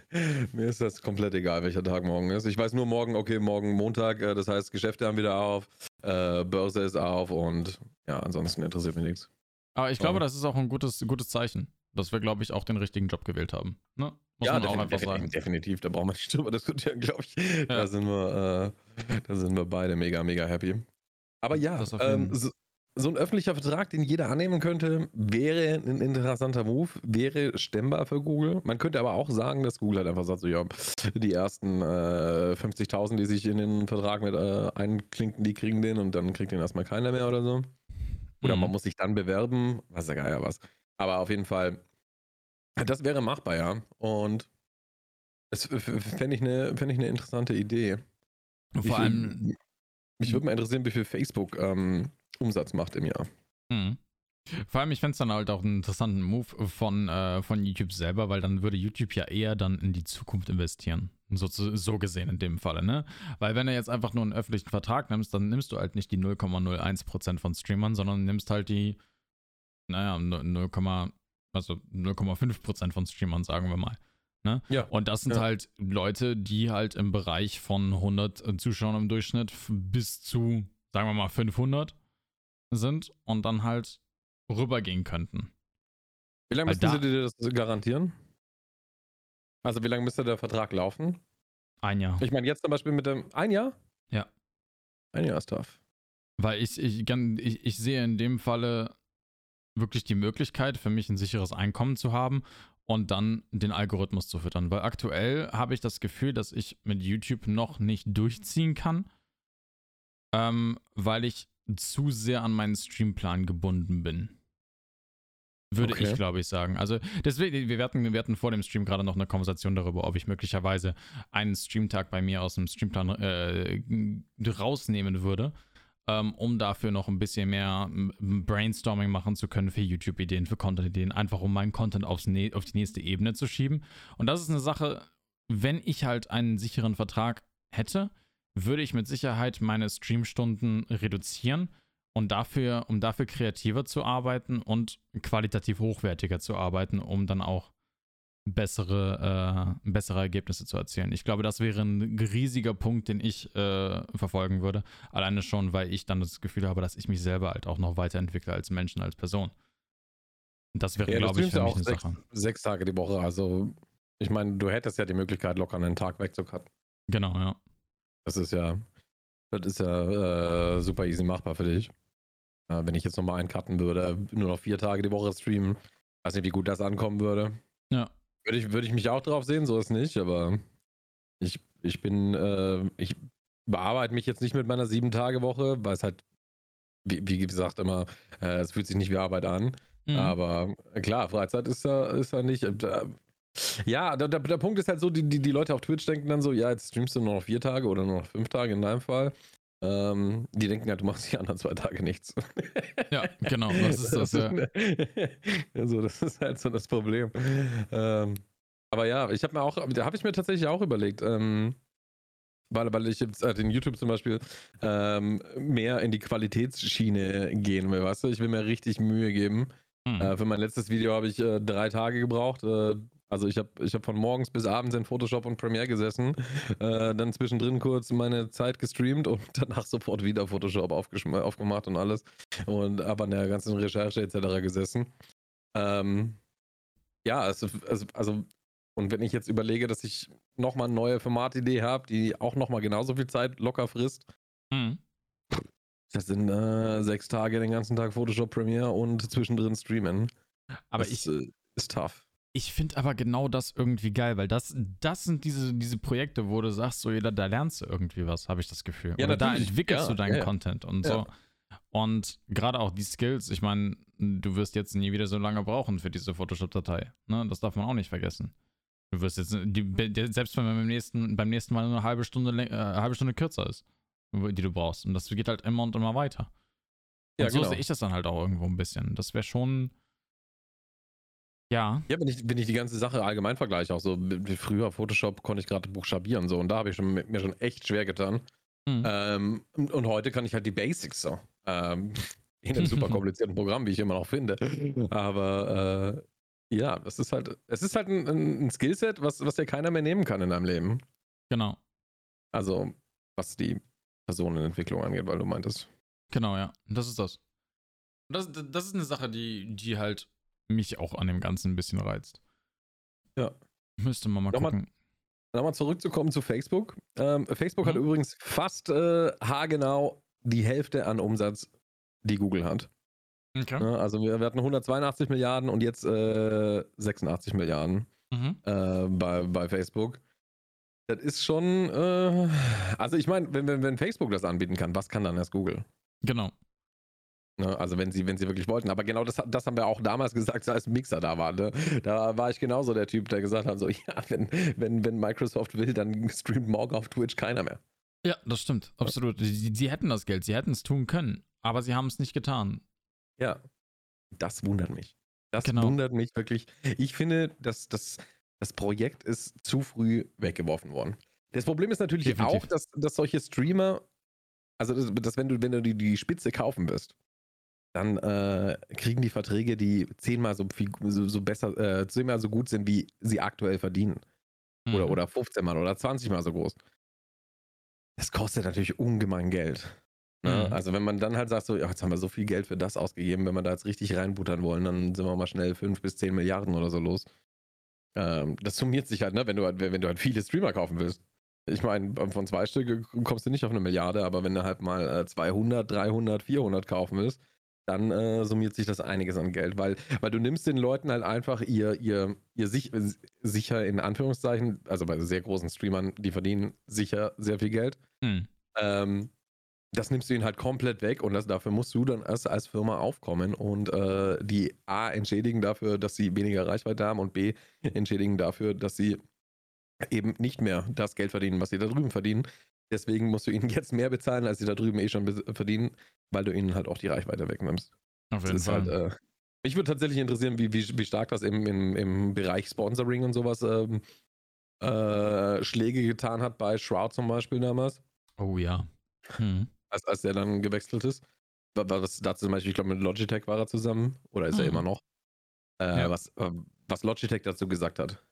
mir, ist das komplett egal, welcher Tag morgen ist. Ich weiß nur morgen, okay, morgen Montag, äh, das heißt, Geschäfte haben wieder auf, äh, Börse ist auf und ja, ansonsten interessiert mich nichts. Aber ich glaube, das ist auch ein gutes, gutes Zeichen, dass wir, glaube ich, auch den richtigen Job gewählt haben. Ne? Muss ja, man auch einfach sagen. definitiv. Da brauchen wir nicht drüber diskutieren, glaube ich. Ja. Da, sind wir, äh, da sind wir beide mega, mega happy. Aber ja, ähm, so, so, ein öffentlicher Vertrag, den jeder annehmen könnte, wäre ein interessanter Move, wäre stemmbar für Google. Man könnte aber auch sagen, dass Google halt einfach sagt, so ja, die ersten äh, 50.000, die sich in den Vertrag mit äh, einklinken, die kriegen den und dann kriegt den erstmal keiner mehr oder so. Oder mhm. man muss sich dann bewerben, was ja geil was. Aber auf jeden Fall, das wäre machbar, ja. Und das fände ich, eine, fänd ich eine interessante Idee. Vor allem, mich würde mal interessieren, wie viel Facebook ähm, Umsatz macht im Jahr. Mhm. Vor allem, ich fände es dann halt auch einen interessanten Move von, äh, von YouTube selber, weil dann würde YouTube ja eher dann in die Zukunft investieren. So, so gesehen in dem Falle, ne? Weil wenn du jetzt einfach nur einen öffentlichen Vertrag nimmst, dann nimmst du halt nicht die 0,01% von Streamern, sondern nimmst halt die, naja, 0, also 0,5% von Streamern, sagen wir mal. Ne? Ja. Und das sind ja. halt Leute, die halt im Bereich von 100 äh, Zuschauern im Durchschnitt bis zu, sagen wir mal, 500 sind und dann halt rübergehen könnten. Wie lange müssen da, sie dir das garantieren? Also wie lange müsste der Vertrag laufen? Ein Jahr. Ich meine jetzt zum Beispiel mit dem, ein Jahr? Ja. Ein Jahr ist tough. Weil ich, ich, ich, ich sehe in dem Falle wirklich die Möglichkeit, für mich ein sicheres Einkommen zu haben und dann den Algorithmus zu füttern. Weil aktuell habe ich das Gefühl, dass ich mit YouTube noch nicht durchziehen kann, ähm, weil ich zu sehr an meinen Streamplan gebunden bin. Würde okay. ich, glaube ich, sagen. Also deswegen, wir hatten, wir hatten vor dem Stream gerade noch eine Konversation darüber, ob ich möglicherweise einen Streamtag bei mir aus dem Streamplan äh, rausnehmen würde ähm, um dafür noch ein bisschen mehr Brainstorming machen zu können für YouTube-Ideen, für Content-Ideen, einfach um meinen Content aufs auf die nächste Ebene zu schieben. Und das ist eine Sache, wenn ich halt einen sicheren Vertrag hätte, würde ich mit Sicherheit meine Streamstunden reduzieren Und dafür, um dafür kreativer zu arbeiten und qualitativ hochwertiger zu arbeiten, um dann auch bessere, äh, bessere Ergebnisse zu erzielen. Ich glaube, das wäre ein riesiger Punkt, den ich äh, verfolgen würde. Alleine schon, weil ich dann das Gefühl habe, dass ich mich selber halt auch noch weiterentwickle als Menschen, als Person. Das wäre, ja, glaube ich, für mich eine sechs, Sache. Sechs Tage die Woche. Also, ich meine, du hättest ja die Möglichkeit, locker einen Tag wegzucutten. Genau, ja. Das ist ja, das ist ja äh, super easy machbar für dich. Äh, wenn ich jetzt nochmal einen cutten würde, nur noch vier Tage die Woche streamen, weiß nicht, wie gut das ankommen würde. Ja. Würde ich, würde ich mich auch drauf sehen, so ist nicht, aber ich, ich bin, äh, ich bearbeite mich jetzt nicht mit meiner Sieben-Tage-Woche, weil es halt, wie, wie gesagt, immer, äh, es fühlt sich nicht wie Arbeit an. Mhm. Aber klar, Freizeit ist da, ist da nicht. Äh, ja, der, der, der, Punkt ist halt so, die, die, die Leute auf Twitch denken dann so, ja, jetzt streamst du nur noch vier Tage oder nur noch fünf Tage in deinem Fall. Ähm, die denken halt, du machst die anderen zwei Tage nichts. Ja, genau, das ist das, ja. also, das ist halt so das Problem. Ähm, aber ja, ich habe mir auch, da habe ich mir tatsächlich auch überlegt, ähm, weil, weil ich jetzt äh, den YouTube zum Beispiel ähm, mehr in die Qualitätsschiene gehen will, weißt du? Ich will mir richtig Mühe geben. Hm. Äh, für mein letztes Video habe ich äh, drei Tage gebraucht. Äh, also ich habe ich hab von morgens bis abends in Photoshop und Premiere gesessen, äh, dann zwischendrin kurz meine Zeit gestreamt und danach sofort wieder Photoshop aufgemacht und alles. Und aber an der ganzen Recherche etc. gesessen. Ähm, ja, also, also, also, und wenn ich jetzt überlege, dass ich nochmal eine neue Formatidee habe, die auch nochmal genauso viel Zeit locker frisst, hm. das sind äh, sechs Tage den ganzen Tag Photoshop Premiere und zwischendrin streamen. Aber das, ich äh, ist tough. Ich finde aber genau das irgendwie geil, weil das, das sind diese, diese Projekte, wo du sagst, so jeder, da lernst du irgendwie was, habe ich das Gefühl. Ja, Oder da entwickelst ja, du deinen ja, Content und so. Und gerade auch die Skills, ich meine, du wirst jetzt nie wieder so lange brauchen für diese Photoshop-Datei. Ne? Das darf man auch nicht vergessen. Du wirst jetzt, die, selbst wenn man beim nächsten, beim nächsten Mal nur eine halbe Stunde, äh, halbe Stunde kürzer ist, die du brauchst. Und das geht halt immer und immer weiter. Und ja, so genau. sehe ich das dann halt auch irgendwo ein bisschen. Das wäre schon ja. Ja, wenn ich, wenn ich die ganze Sache allgemein vergleiche, auch so früher Photoshop konnte ich gerade buchstabieren so und da habe ich schon, mir schon echt schwer getan. Mhm. Ähm, und heute kann ich halt die Basics so. Ähm, in einem super komplizierten Programm, wie ich immer noch finde. Aber äh, ja, das ist halt, es ist halt ein, ein Skillset, was, was dir keiner mehr nehmen kann in deinem Leben. Genau. Also, was die Personenentwicklung angeht, weil du meintest. Genau, ja. Das ist das. Das, das ist eine Sache, die, die halt mich auch an dem Ganzen ein bisschen reizt. Ja. Müsste man mal Nochmal, gucken. Nochmal zurückzukommen zu Facebook. Ähm, Facebook mhm. hat übrigens fast äh, haargenau die Hälfte an Umsatz, die Google hat. Okay. Ja, also wir, wir, hatten 182 Milliarden und jetzt äh, 86 Milliarden mhm. äh, bei, bei Facebook. Das ist schon, äh, also ich meine, wenn, wenn, wenn Facebook das anbieten kann, was kann dann erst Google? Genau. Ne? Also wenn sie, wenn sie wirklich wollten. Aber genau das, das haben wir auch damals gesagt, als Mixer da war. Ne? Da war ich genauso der Typ, der gesagt hat: so, ja, wenn, wenn, wenn Microsoft will, dann streamt morgen auf Twitch keiner mehr. Ja, das stimmt. Absolut. Sie, sie hätten das Geld, sie hätten es tun können, aber sie haben es nicht getan. Ja. Das wundert mich. Das genau. wundert mich wirklich. Ich finde, dass das, das Projekt ist zu früh weggeworfen worden. Das Problem ist natürlich Definitiv. auch, dass, dass solche Streamer, also dass, dass wenn du, wenn du die, die Spitze kaufen wirst, dann äh, kriegen die Verträge, die zehnmal so, viel, so, so besser, äh, zehnmal so gut sind, wie sie aktuell verdienen. Mhm. Oder, oder 15 Mal oder 20 Mal so groß. Das kostet natürlich ungemein Geld. Ne? Mhm. Also wenn man dann halt sagt, so, ja, jetzt haben wir so viel Geld für das ausgegeben, wenn wir da jetzt richtig reinbuttern wollen, dann sind wir mal schnell 5 bis 10 Milliarden oder so los. Ähm, das summiert sich halt, ne, wenn du halt, wenn du halt viele Streamer kaufen willst. Ich meine, von zwei Stück kommst du nicht auf eine Milliarde, aber wenn du halt mal 200, 300, 400 kaufen willst, dann äh, summiert sich das einiges an Geld, weil, weil du nimmst den Leuten halt einfach ihr, ihr, ihr sich, sicher in Anführungszeichen, also bei sehr großen Streamern, die verdienen sicher sehr viel Geld. Mhm. Ähm, das nimmst du ihnen halt komplett weg und das, dafür musst du dann erst als Firma aufkommen und äh, die A entschädigen dafür, dass sie weniger Reichweite haben und B entschädigen dafür, dass sie eben nicht mehr das Geld verdienen, was sie da drüben verdienen. Deswegen musst du ihnen jetzt mehr bezahlen, als sie da drüben eh schon verdienen, weil du ihnen halt auch die Reichweite wegnimmst. Auf jeden Fall. Halt, äh, mich würde tatsächlich interessieren, wie, wie, wie stark das im, im, im Bereich Sponsoring und sowas ähm, äh, Schläge getan hat bei Shroud zum Beispiel damals. Oh ja. Hm. Als, als der dann gewechselt ist. was dazu zum Beispiel, ich glaube, mit Logitech war er zusammen oder ist er Mhm. immer noch. Äh, Ja. was, äh, was Logitech dazu gesagt hat.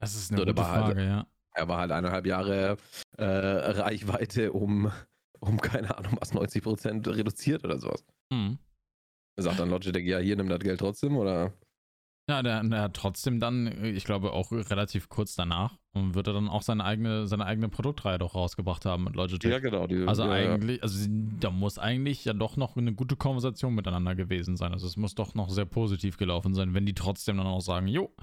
Das ist eine So, gute halt- Frage, ja. Er war halt eineinhalb Jahre äh, Reichweite um, um, keine Ahnung, was 90% reduziert oder sowas. Mhm. Sagt dann Logitech, ja, hier nimm das Geld trotzdem oder? Ja, der, der hat trotzdem dann, ich glaube auch relativ kurz danach, und wird er dann auch seine eigene, seine eigene Produktreihe doch rausgebracht haben mit Logitech. genau. Die, Also ja, ja. eigentlich, also da muss eigentlich ja doch noch eine gute Konversation miteinander gewesen sein. Also es muss doch noch sehr positiv gelaufen sein, wenn die trotzdem dann auch sagen, jo,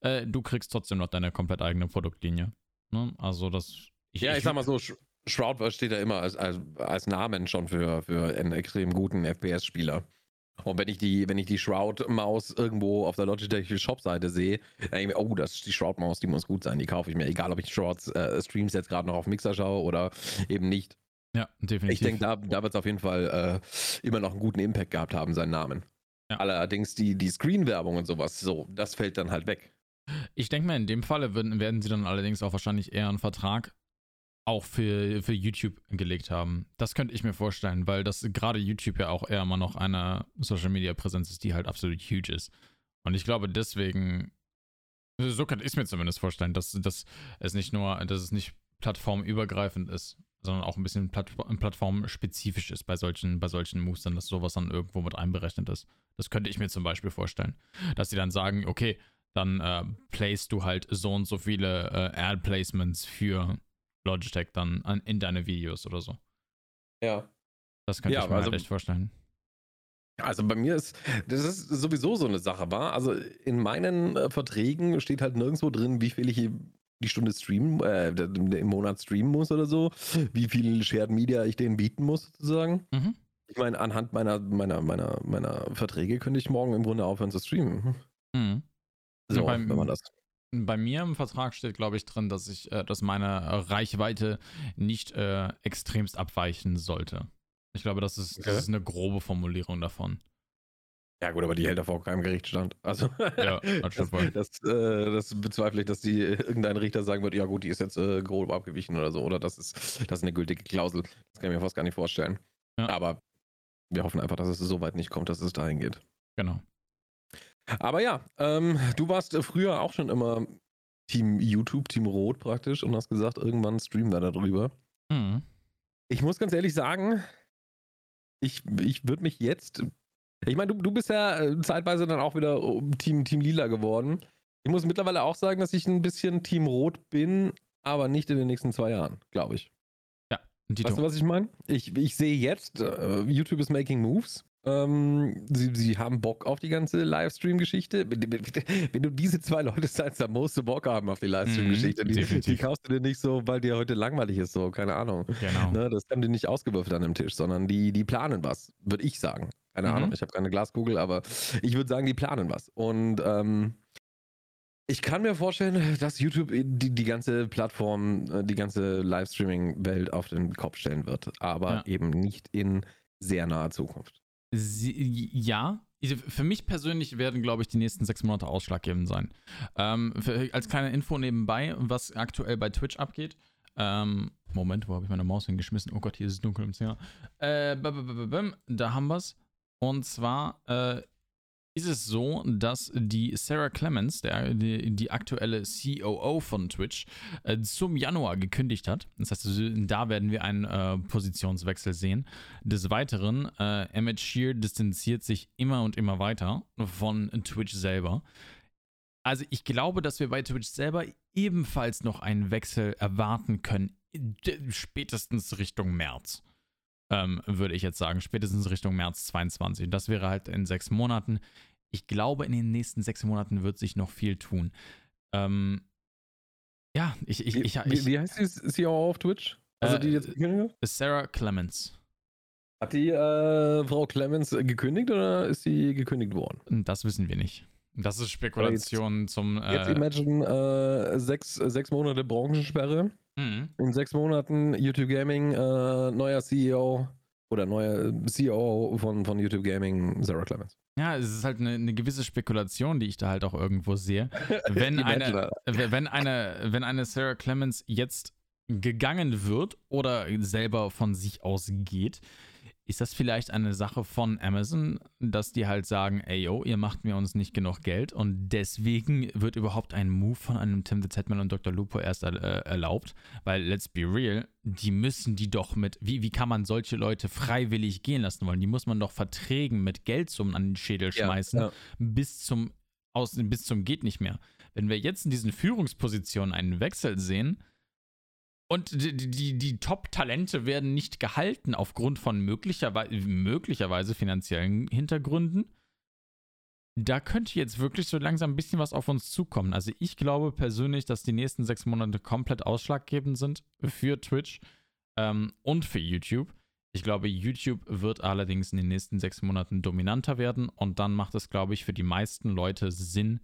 äh, du kriegst trotzdem noch deine komplett eigene Produktlinie. Ne? Also das. Ja, ich sag mal so, Sh- Shroud steht ja immer als, als, als Namen schon für, für einen extrem guten FPS-Spieler. Und wenn ich die, wenn ich die Shroud-Maus irgendwo auf der Logitech Shop-Seite sehe, dann denke ich mir, oh, das ist die Shroud-Maus, die muss gut sein, die kaufe ich mir. Egal, ob ich Shroud-Streams jetzt gerade noch auf Mixer schaue oder eben nicht. Ja, definitiv. Ich denke, da, da wird es auf jeden Fall äh, immer noch einen guten Impact gehabt haben, seinen Namen. Ja. Allerdings die, die Screen-Werbung und sowas, so, das fällt dann halt weg. Ich denke mal, in dem Falle würden, werden sie dann allerdings auch wahrscheinlich eher einen Vertrag auch für, für YouTube gelegt haben. Das könnte ich mir vorstellen, weil das gerade YouTube ja auch eher immer noch eine Social Media Präsenz ist, die halt absolut huge ist. Und ich glaube deswegen, so könnte ich es mir zumindest vorstellen, dass, dass es nicht nur, dass es nicht plattformübergreifend ist, sondern auch ein bisschen plattform, plattformspezifisch ist bei solchen, bei solchen Moves, dann dass sowas dann irgendwo mit einberechnet ist. Das könnte ich mir zum Beispiel vorstellen. Dass sie dann sagen, okay, dann äh, playst du halt so und so viele äh, Ad-Placements für Logitech dann an, in deine Videos oder so. Ja. Das könnte Ja, ich mir also- halt echt vorstellen. Also bei mir ist, das ist sowieso so eine Sache, war. Also in meinen äh, Verträgen steht halt nirgendwo drin, wie viel ich die Stunde streamen, äh, im Monat streamen muss oder so, wie viel Shared Media ich denen bieten muss, sozusagen. Mhm. Ich meine, anhand meiner, meiner, meiner, meiner Verträge könnte ich morgen im Grunde aufhören zu streamen. Mhm. So, beim- wenn man das. Bei mir im Vertrag steht, glaube ich, drin, dass ich, äh, dass meine äh, Reichweite nicht äh, extremst abweichen sollte. Ich glaube, das ist, Okay. das ist eine grobe Formulierung davon. Ja gut, aber die hält davor keinem Gerichtsstand. Also Ja, das das, äh, das bezweifle ich, dass die irgendein Richter sagen wird, ja gut, die ist jetzt äh, grob abgewichen oder so. Oder das ist, das ist eine gültige Klausel. Das kann ich mir fast gar nicht vorstellen. Ja. Aber wir hoffen einfach, dass es so weit nicht kommt, dass es dahin geht. Genau. Aber ja, ähm, du warst äh, früher auch schon immer Team YouTube, Team Rot praktisch und hast gesagt, irgendwann streamen wir darüber. Mhm. Ich muss ganz ehrlich sagen, ich, ich würde mich jetzt. Ich meine, du, du bist ja äh, zeitweise dann auch wieder um Team, Team Lila geworden. Ich muss mittlerweile auch sagen, dass ich ein bisschen Team Rot bin, aber nicht in den nächsten zwei Jahren, glaube ich. Dito. Weißt du, was ich meine? Ich, ich sehe jetzt, äh, YouTube is making moves. Ähm, sie, sie haben Bock auf die ganze Livestream-Geschichte. Wenn, du diese zwei Leute seid, dann musst du Bock haben auf die Livestream-Geschichte. Mhm, die, die kaufst du dir nicht so, weil dir heute langweilig ist, so, keine Ahnung. Genau. Ne, das haben die nicht ausgewürfelt an dem Tisch, sondern die, die planen was, würde ich sagen. Keine Mhm. Ahnung, ich habe keine Glaskugel, aber ich würde sagen, die planen was. Und ähm, ich kann mir vorstellen, dass YouTube die, die ganze Plattform, äh, die ganze Livestreaming-Welt auf den Kopf stellen wird, aber Ja. eben nicht in sehr naher Zukunft. Sie, ja, Also für mich persönlich werden, glaube ich, die nächsten sechs Monate ausschlaggebend sein. Ähm, für, als kleine Info nebenbei, was aktuell bei Twitch abgeht. Ähm, Moment, wo habe ich meine Maus hingeschmissen? Oh Gott, hier ist es dunkel im Zimmer. Äh, da haben wir es. Und zwar äh, ist es so, dass die Sarah Clemens, der, die, die aktuelle COO von Twitch, äh, zum Januar gekündigt hat. Das heißt, da werden wir einen äh, Positionswechsel sehen. Des Weiteren, äh, Emmett Shear distanziert sich immer und immer weiter von Twitch selber. Also ich glaube, dass wir bei Twitch selber ebenfalls noch einen Wechsel erwarten können, spätestens Richtung März. Ähm, würde ich jetzt sagen, spätestens Richtung März 22. Das wäre halt in sechs Monaten. Ich glaube, in den nächsten sechs Monaten wird sich noch viel tun. Ähm, ja, ich, ich, Wie, ich, wie, ich, wie heißt die COO auf Twitch? Also Äh, die jetzt gekündigt hat? Sarah Clemens. Hat die äh, Frau Clemens äh, gekündigt oder ist sie gekündigt worden? Das wissen wir nicht. Das ist Spekulation zum. Jetzt Äh, imagine äh, sechs, sechs Monate Branchensperre. Mhm. In sechs Monaten YouTube Gaming, äh, neuer CEO oder neuer CEO von, von YouTube Gaming, Sarah Clemens. Ja, es ist halt eine, eine gewisse Spekulation, die ich da halt auch irgendwo sehe. Wenn eine, wenn eine, wenn eine Sarah Clemens jetzt gegangen wird oder selber von sich aus geht, Ist das vielleicht eine Sache von Amazon, dass die halt sagen, ey yo, ihr macht mir uns nicht genug Geld und deswegen wird überhaupt ein Move von einem Tim the Tatman und Dr. Lupo erst äh, erlaubt? Weil, let's be real, die müssen die doch mit, wie, wie kann man solche Leute freiwillig gehen lassen wollen? Die muss man doch Verträgen mit Geldsummen an den Schädel schmeißen, ja, ja. bis zum aus, bis zum geht nicht mehr. Wenn wir jetzt in diesen Führungspositionen einen Wechsel sehen, und die, die, die Top-Talente werden nicht gehalten aufgrund von möglicherweise, möglicherweise finanziellen Hintergründen. Da könnte jetzt wirklich so langsam ein bisschen was auf uns zukommen. Also ich glaube persönlich, dass die nächsten sechs Monate komplett ausschlaggebend sind für Twitch ähm, und für YouTube. Ich glaube, YouTube wird allerdings in den nächsten sechs Monaten dominanter werden und dann macht es, glaube ich, für die meisten Leute Sinn,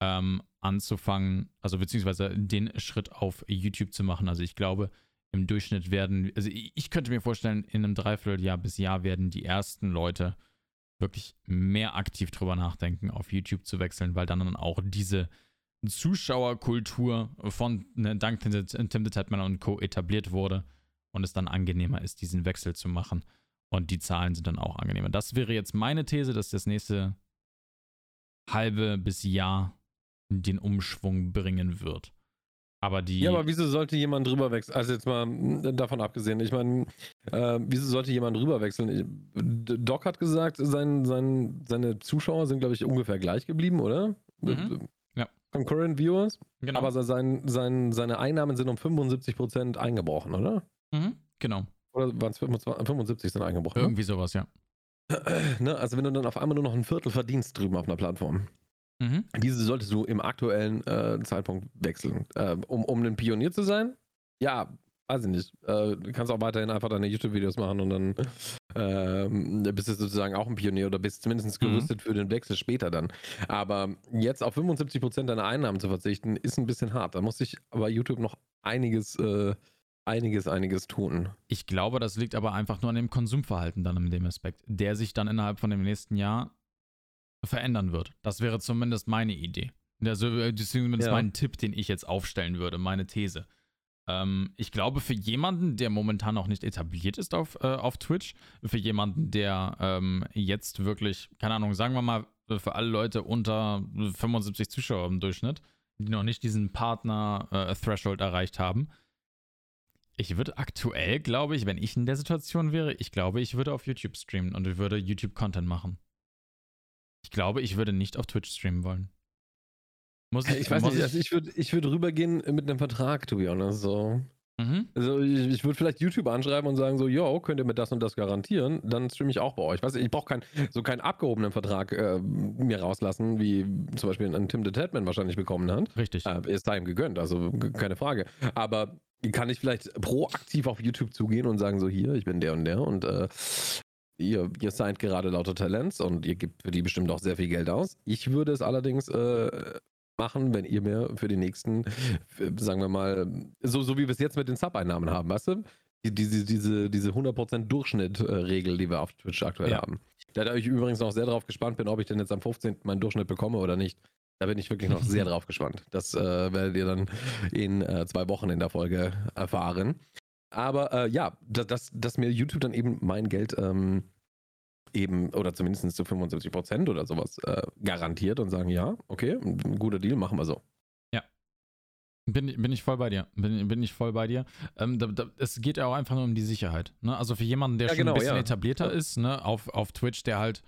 ähm, anzufangen, also beziehungsweise den Schritt auf YouTube zu machen. Also ich glaube, im Durchschnitt werden, also ich könnte mir vorstellen, in einem Dreivierteljahr bis Jahr werden die ersten Leute wirklich mehr aktiv drüber nachdenken, auf YouTube zu wechseln, weil dann auch diese Zuschauerkultur von ne, dank Tim the Tatman und Co. etabliert wurde und es dann angenehmer ist, diesen Wechsel zu machen. Und die Zahlen sind dann auch angenehmer. Das wäre jetzt meine These, dass das nächste halbe bis Jahr den Umschwung bringen wird. Aber die. Ja, aber wieso sollte jemand drüber wechseln? Also jetzt mal davon abgesehen. Ich meine, äh, wieso sollte jemand drüber wechseln? Doc hat gesagt, sein, sein, seine Zuschauer sind, glaube ich, ungefähr gleich geblieben, oder? Mhm. Ja. Concurrent Viewers. Genau. Aber sein, sein, seine Einnahmen sind um 75% eingebrochen, oder? Mhm. Genau. Oder waren es 75 sind eingebrochen? Ne? Irgendwie ne? sowas, ja. Ne? Also wenn du dann auf einmal nur noch ein Viertel verdienst drüben auf einer Plattform. Mhm. Diese solltest du im aktuellen äh, Zeitpunkt wechseln. Äh, um, um ein Pionier zu sein? Ja, weiß ich nicht. Äh, du kannst auch weiterhin einfach deine YouTube-Videos machen und dann ähm, bist du sozusagen auch ein Pionier oder bist zumindest mhm. gerüstet mhm. für den Wechsel später dann. Aber jetzt auf 75% deiner Einnahmen zu verzichten, ist ein bisschen hart. Da muss sich aber YouTube noch einiges, äh, einiges, einiges tun. Ich glaube, das liegt aber einfach nur an dem Konsumverhalten dann in dem Aspekt, der sich dann innerhalb von dem nächsten Jahr verändern wird. Das wäre zumindest meine Idee. Also, zumindest ja. mein Tipp, den ich jetzt aufstellen würde, meine These. Ähm, ich glaube, für jemanden, der momentan noch nicht etabliert ist auf, äh, auf Twitch, für jemanden, der ähm, jetzt wirklich, keine Ahnung, sagen wir mal, für alle Leute unter 75 Zuschauer im Durchschnitt, die noch nicht diesen Partner-Threshold äh, erreicht haben, ich würde aktuell, glaube ich, wenn ich in der Situation wäre, ich glaube, ich würde auf YouTube streamen und ich würde YouTube-Content machen. Ich glaube, ich würde nicht auf Twitch streamen wollen. Muss ich, ich weiß nicht, ich, also ich würde ich würd rübergehen mit einem Vertrag, to be honest. So. Mhm. Also ich, ich würde vielleicht YouTube anschreiben und sagen so, yo, könnt ihr mir das und das garantieren? Dann streame ich auch bei euch. Weißt du, ich brauche kein, so keinen abgehobenen Vertrag äh, mir rauslassen, wie zum Beispiel ein Tim the Tatman wahrscheinlich bekommen hat. Richtig. Äh, ist da ihm gegönnt, also keine Frage. Aber kann ich vielleicht proaktiv auf YouTube zugehen und sagen so, hier, ich bin der und der und äh, ihr, ihr seid gerade lauter Talents und ihr gebt für die bestimmt auch sehr viel Geld aus. Ich würde es allerdings äh, machen, wenn ihr mir für die nächsten, sagen wir mal, so, so wie wir es jetzt mit den Sub-Einnahmen haben, weißt du? Diese, diese, diese 100% Durchschnitt-Regel, die wir auf Twitch aktuell ja. haben. Da ich übrigens noch sehr drauf gespannt bin, ob ich denn jetzt am 15. meinen Durchschnitt bekomme oder nicht. Da bin ich wirklich noch sehr drauf gespannt. Das äh, werdet ihr dann in äh, zwei Wochen in der Folge erfahren. Aber äh, ja, dass, dass mir YouTube dann eben mein Geld ähm, eben oder zumindest zu 75 Prozent oder sowas äh, garantiert und sagen, ja, okay, ein guter Deal, machen wir so. Ja. Bin, bin ich voll bei dir. Bin, bin ich voll bei dir. Ähm, da, da, es geht ja auch einfach nur um die Sicherheit. Ne? Also für jemanden, der ja, schon genau, ein bisschen ja. etablierter ist, ne, auf, auf Twitch, der halt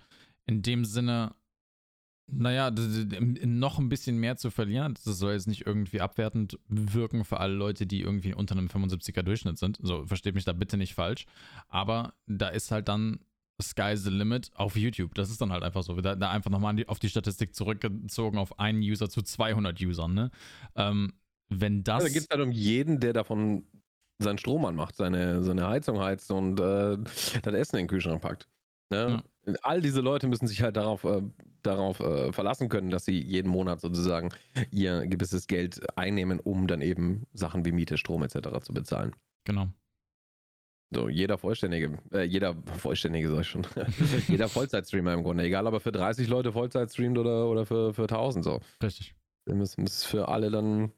in dem Sinne naja, noch ein bisschen mehr zu verlieren, das soll jetzt nicht irgendwie abwertend wirken für alle Leute, die irgendwie unter einem 75er Durchschnitt sind. So, versteht mich da bitte nicht falsch. Aber da ist halt dann Sky's the Limit auf YouTube. Das ist dann halt einfach so. Da, da einfach nochmal auf die Statistik zurückgezogen auf einen User zu 200 Usern. Ne? Ähm, wenn das. Ja, da geht es halt um jeden, der davon seinen Strom anmacht, seine, seine Heizung heizt und äh, das Essen in den Kühlschrank packt. Ne? Ja. All diese Leute müssen sich halt darauf, äh, darauf äh, verlassen können, dass sie jeden Monat sozusagen ihr gewisses Geld einnehmen, um dann eben Sachen wie Miete, Strom etc. zu bezahlen. Genau. So, jeder Vollständige, äh, jeder Vollständige sag ich schon, jeder Vollzeitstreamer im Grunde, egal ob er für 30 Leute Vollzeit streamt oder, oder für, für 1000 so. Richtig. Das ist für alle dann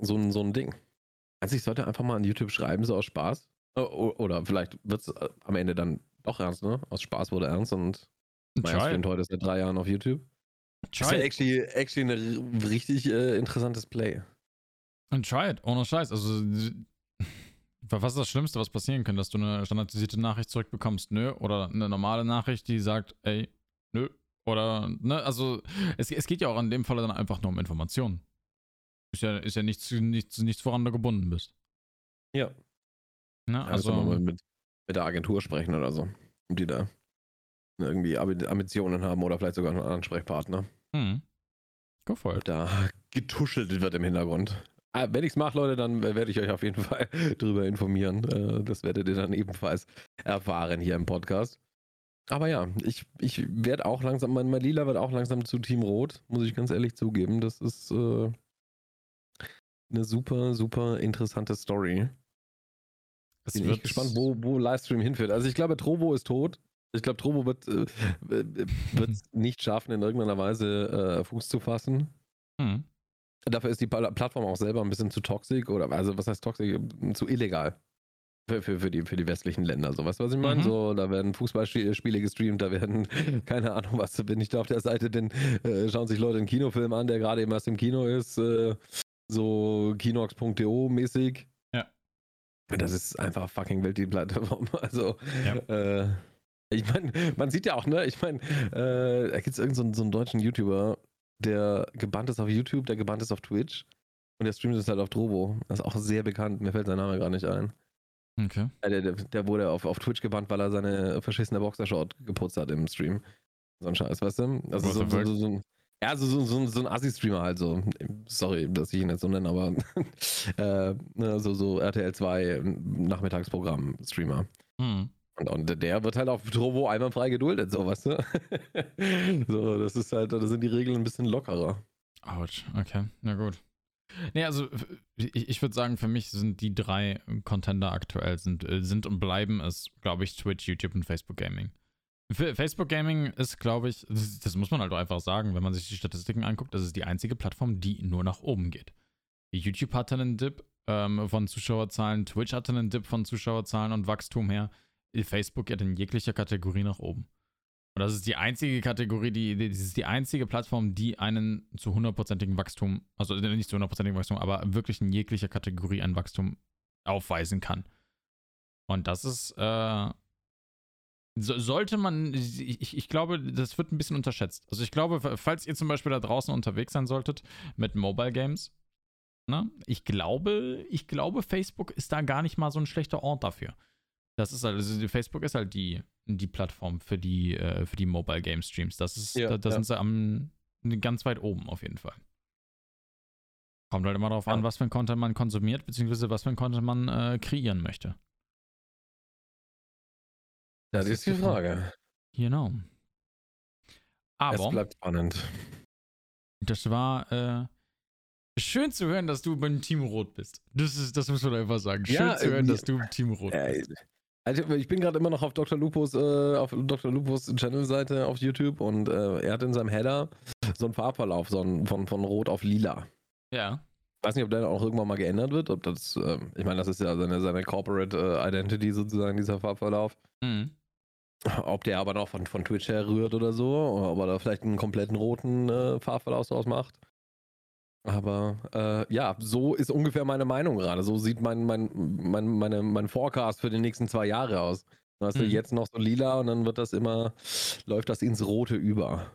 so ein, so ein Ding. Also ich sollte einfach mal an YouTube schreiben, so aus Spaß. Oder vielleicht wird es äh, am Ende dann Auch ernst, ne? Aus Spaß wurde ernst und Try it. Sprint heute seit drei Jahren auf YouTube. Das ist ja Try actually, actually ein richtig äh, interessantes Play. Und try it, ohne Scheiß. Also, was ist das Schlimmste, was passieren kann, dass du eine standardisierte Nachricht zurückbekommst? Nö. Oder eine normale Nachricht, die sagt, ey, nö. Oder, ne, also, es, es geht ja auch in dem Fall dann einfach nur um Informationen. Ist ja, ist ja nichts, nichts, nichts, woran du gebunden bist. Ja. Ne? Ja, Also, also mit, mit der Agentur sprechen oder so. Die da irgendwie Ambi- Ambitionen haben oder vielleicht sogar einen Ansprechpartner. hm. It. Da getuschelt wird im Hintergrund. Ah, wenn ich's mache, Leute, dann werde ich euch auf jeden Fall drüber informieren. Äh, Das werdet ihr dann ebenfalls erfahren hier im Podcast. Aber ja, ich, ich werde auch langsam, mein, mein Lila wird auch langsam zu Team Rot, muss ich ganz ehrlich zugeben. Das ist äh, eine super, super interessante Story. Es Bin ich gespannt, wo, wo Livestream hinführt. Also ich glaube, Trovo ist tot. Ich glaube, Trovo wird äh, es nicht schaffen, in irgendeiner Weise äh, Fuß zu fassen. Hm. Dafür ist die Pla- Plattform auch selber ein bisschen zu toxisch oder also was heißt toxisch? Zu illegal. Für, für, für, die, für die westlichen Länder. So, weißt du, was ich meine? Mhm. So, da werden Fußballspiele gestreamt, da werden, keine Ahnung was, wenn ich da auf der Seite bin, äh, schauen sich Leute einen Kinofilm an, der gerade eben erst im Kino ist, äh, so kinox.de mäßig. Das ist einfach fucking Welt, die Plattform. Also, Ja. äh, ich meine, man sieht ja auch, ne, ich meine, äh, da gibt es irgendeinen so, einen- so einen deutschen YouTuber, der gebannt ist auf YouTube, der gebannt ist auf Twitch und der streamt es halt auf Drobo. Das ist auch sehr bekannt, mir fällt sein Name gerade nicht ein. Okay. Äh, Der, der, der wurde auf, auf Twitch gebannt, weil er seine verschissene Boxershort geputzt hat im Stream. So ein Scheiß, weißt du? Also so, so, so, so ein, ja, so, so, so, so ein Assi-Streamer halt so. Sorry, dass ich ihn jetzt so nenne, aber äh, ne, so, so RTL 2 Nachmittagsprogramm-Streamer. Hm. Und, und der wird halt auf Trovo einwandfrei geduldet, so, weißt du? so, das ist halt, da sind die Regeln ein bisschen lockerer. Autsch, okay, na gut. Nee, also ich, ich würde sagen, für mich sind die drei Contender aktuell sind, äh, sind und bleiben es, glaube ich, Twitch, YouTube und Facebook Gaming. Facebook Gaming ist, glaube ich, das, das muss man halt einfach sagen, wenn man sich die Statistiken anguckt, das ist die einzige Plattform, die nur nach oben geht. YouTube hatte einen Dip ähm, von Zuschauerzahlen, Twitch hatte einen Dip von Zuschauerzahlen und Wachstum her. Facebook geht in jeglicher Kategorie nach oben. Und das ist die einzige Kategorie, die, die das ist die einzige Plattform, die einen zu hundertprozentigen Wachstum, also nicht zu hundertprozentigen Wachstum, aber wirklich in jeglicher Kategorie ein Wachstum aufweisen kann. Und das ist, äh, so, sollte man, ich, ich glaube, das wird ein bisschen unterschätzt. Also ich glaube, falls ihr zum Beispiel da draußen unterwegs sein solltet mit Mobile Games, ne, ich glaube, ich glaube, Facebook ist da gar nicht mal so ein schlechter Ort dafür. Das ist halt, also Facebook ist halt die, die Plattform für die, äh, für die Mobile Game Streams. Das ist, Ja, da, da ja. sind sie am ganz weit oben auf jeden Fall. Kommt halt immer darauf Ja. an, was für ein Content man konsumiert, beziehungsweise was für ein Content man äh, kreieren möchte. Das ist die Frage. Genau. Es Aber bleibt spannend. das war äh, schön zu hören, dass du beim Team Rot bist. Das ist, das muss man einfach sagen. Schön Ja, zu hören, irgendwie- dass du im Team Rot Äh, bist. Also ich bin gerade immer noch auf Dr. Lupus, äh, auf Dr. Lupus Channel-Seite auf YouTube und äh, er hat in seinem Header so einen Farbverlauf so einen, von, von Rot auf Lila. Ja. Ich weiß nicht, ob der auch irgendwann mal geändert wird. Ob das, äh, ich meine, das ist ja seine, seine Corporate äh, Identity sozusagen, dieser Farbverlauf. Mhm. Ob der aber noch von, von Twitch her rührt oder so, oder ob er da vielleicht einen kompletten roten äh, Farbverlauf draus macht. Aber äh, ja, so ist ungefähr meine Meinung gerade. So sieht mein, mein, mein, meine, mein Forecast für die nächsten zwei Jahre aus. Weißt du, Mhm. jetzt noch so lila und dann wird das immer, läuft das ins Rote über.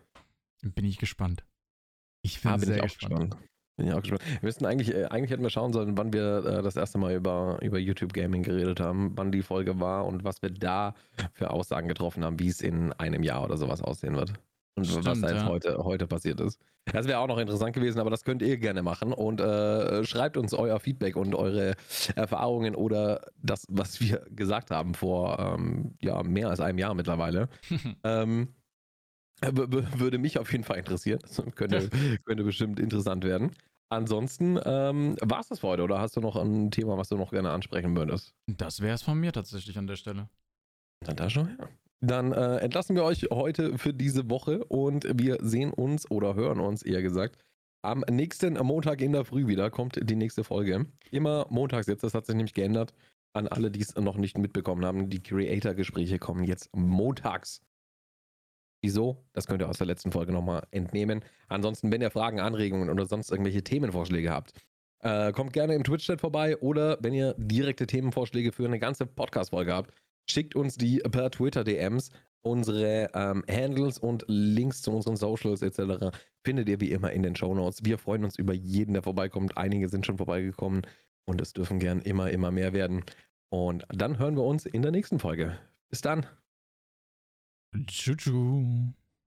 Bin ich gespannt. Ich bin Ah, bin sehr ich auch gespannt. gespannt. Bin ich auch gespannt. Wir müssten eigentlich, äh, eigentlich hätten wir schauen sollen, wann wir äh, das erste Mal über, über YouTube Gaming geredet haben, wann die Folge war und was wir da für Aussagen getroffen haben, wie es in einem Jahr oder sowas aussehen wird. Und was Stimmt, da jetzt ja. heute, heute passiert ist. Das wäre auch noch interessant gewesen, aber das könnt ihr gerne machen und äh, schreibt uns euer Feedback und eure Erfahrungen oder das, was wir gesagt haben vor ähm, ja, mehr als einem Jahr mittlerweile. Ähm, würde mich auf jeden Fall interessieren. Das könnte, könnte bestimmt interessant werden. Ansonsten ähm, war es das für heute oder hast du noch ein Thema, was du noch gerne ansprechen würdest? Das wäre es von mir tatsächlich an der Stelle. Dann da schon her. Dann äh, entlassen wir euch heute für diese Woche und wir sehen uns oder hören uns eher gesagt am nächsten Montag in der Früh wieder kommt die nächste Folge. Immer montags jetzt, das hat sich nämlich geändert. an alle, die es noch nicht mitbekommen haben, die Creator-Gespräche kommen jetzt montags. Wieso? Das könnt ihr aus der letzten Folge nochmal entnehmen. Ansonsten, wenn ihr Fragen, Anregungen oder sonst irgendwelche Themenvorschläge habt, äh, kommt gerne im Twitch-Chat vorbei oder wenn ihr direkte Themenvorschläge für eine ganze Podcast-Folge habt, schickt uns die per Twitter-DMs. Unsere ähm, Handles und Links zu unseren Socials etc. findet ihr wie immer in den Show Notes. Wir freuen uns über jeden, der vorbeikommt. Einige sind schon vorbeigekommen und es dürfen gern immer, immer mehr werden. Und dann hören wir uns in der nächsten Folge. Bis dann. Choo choo.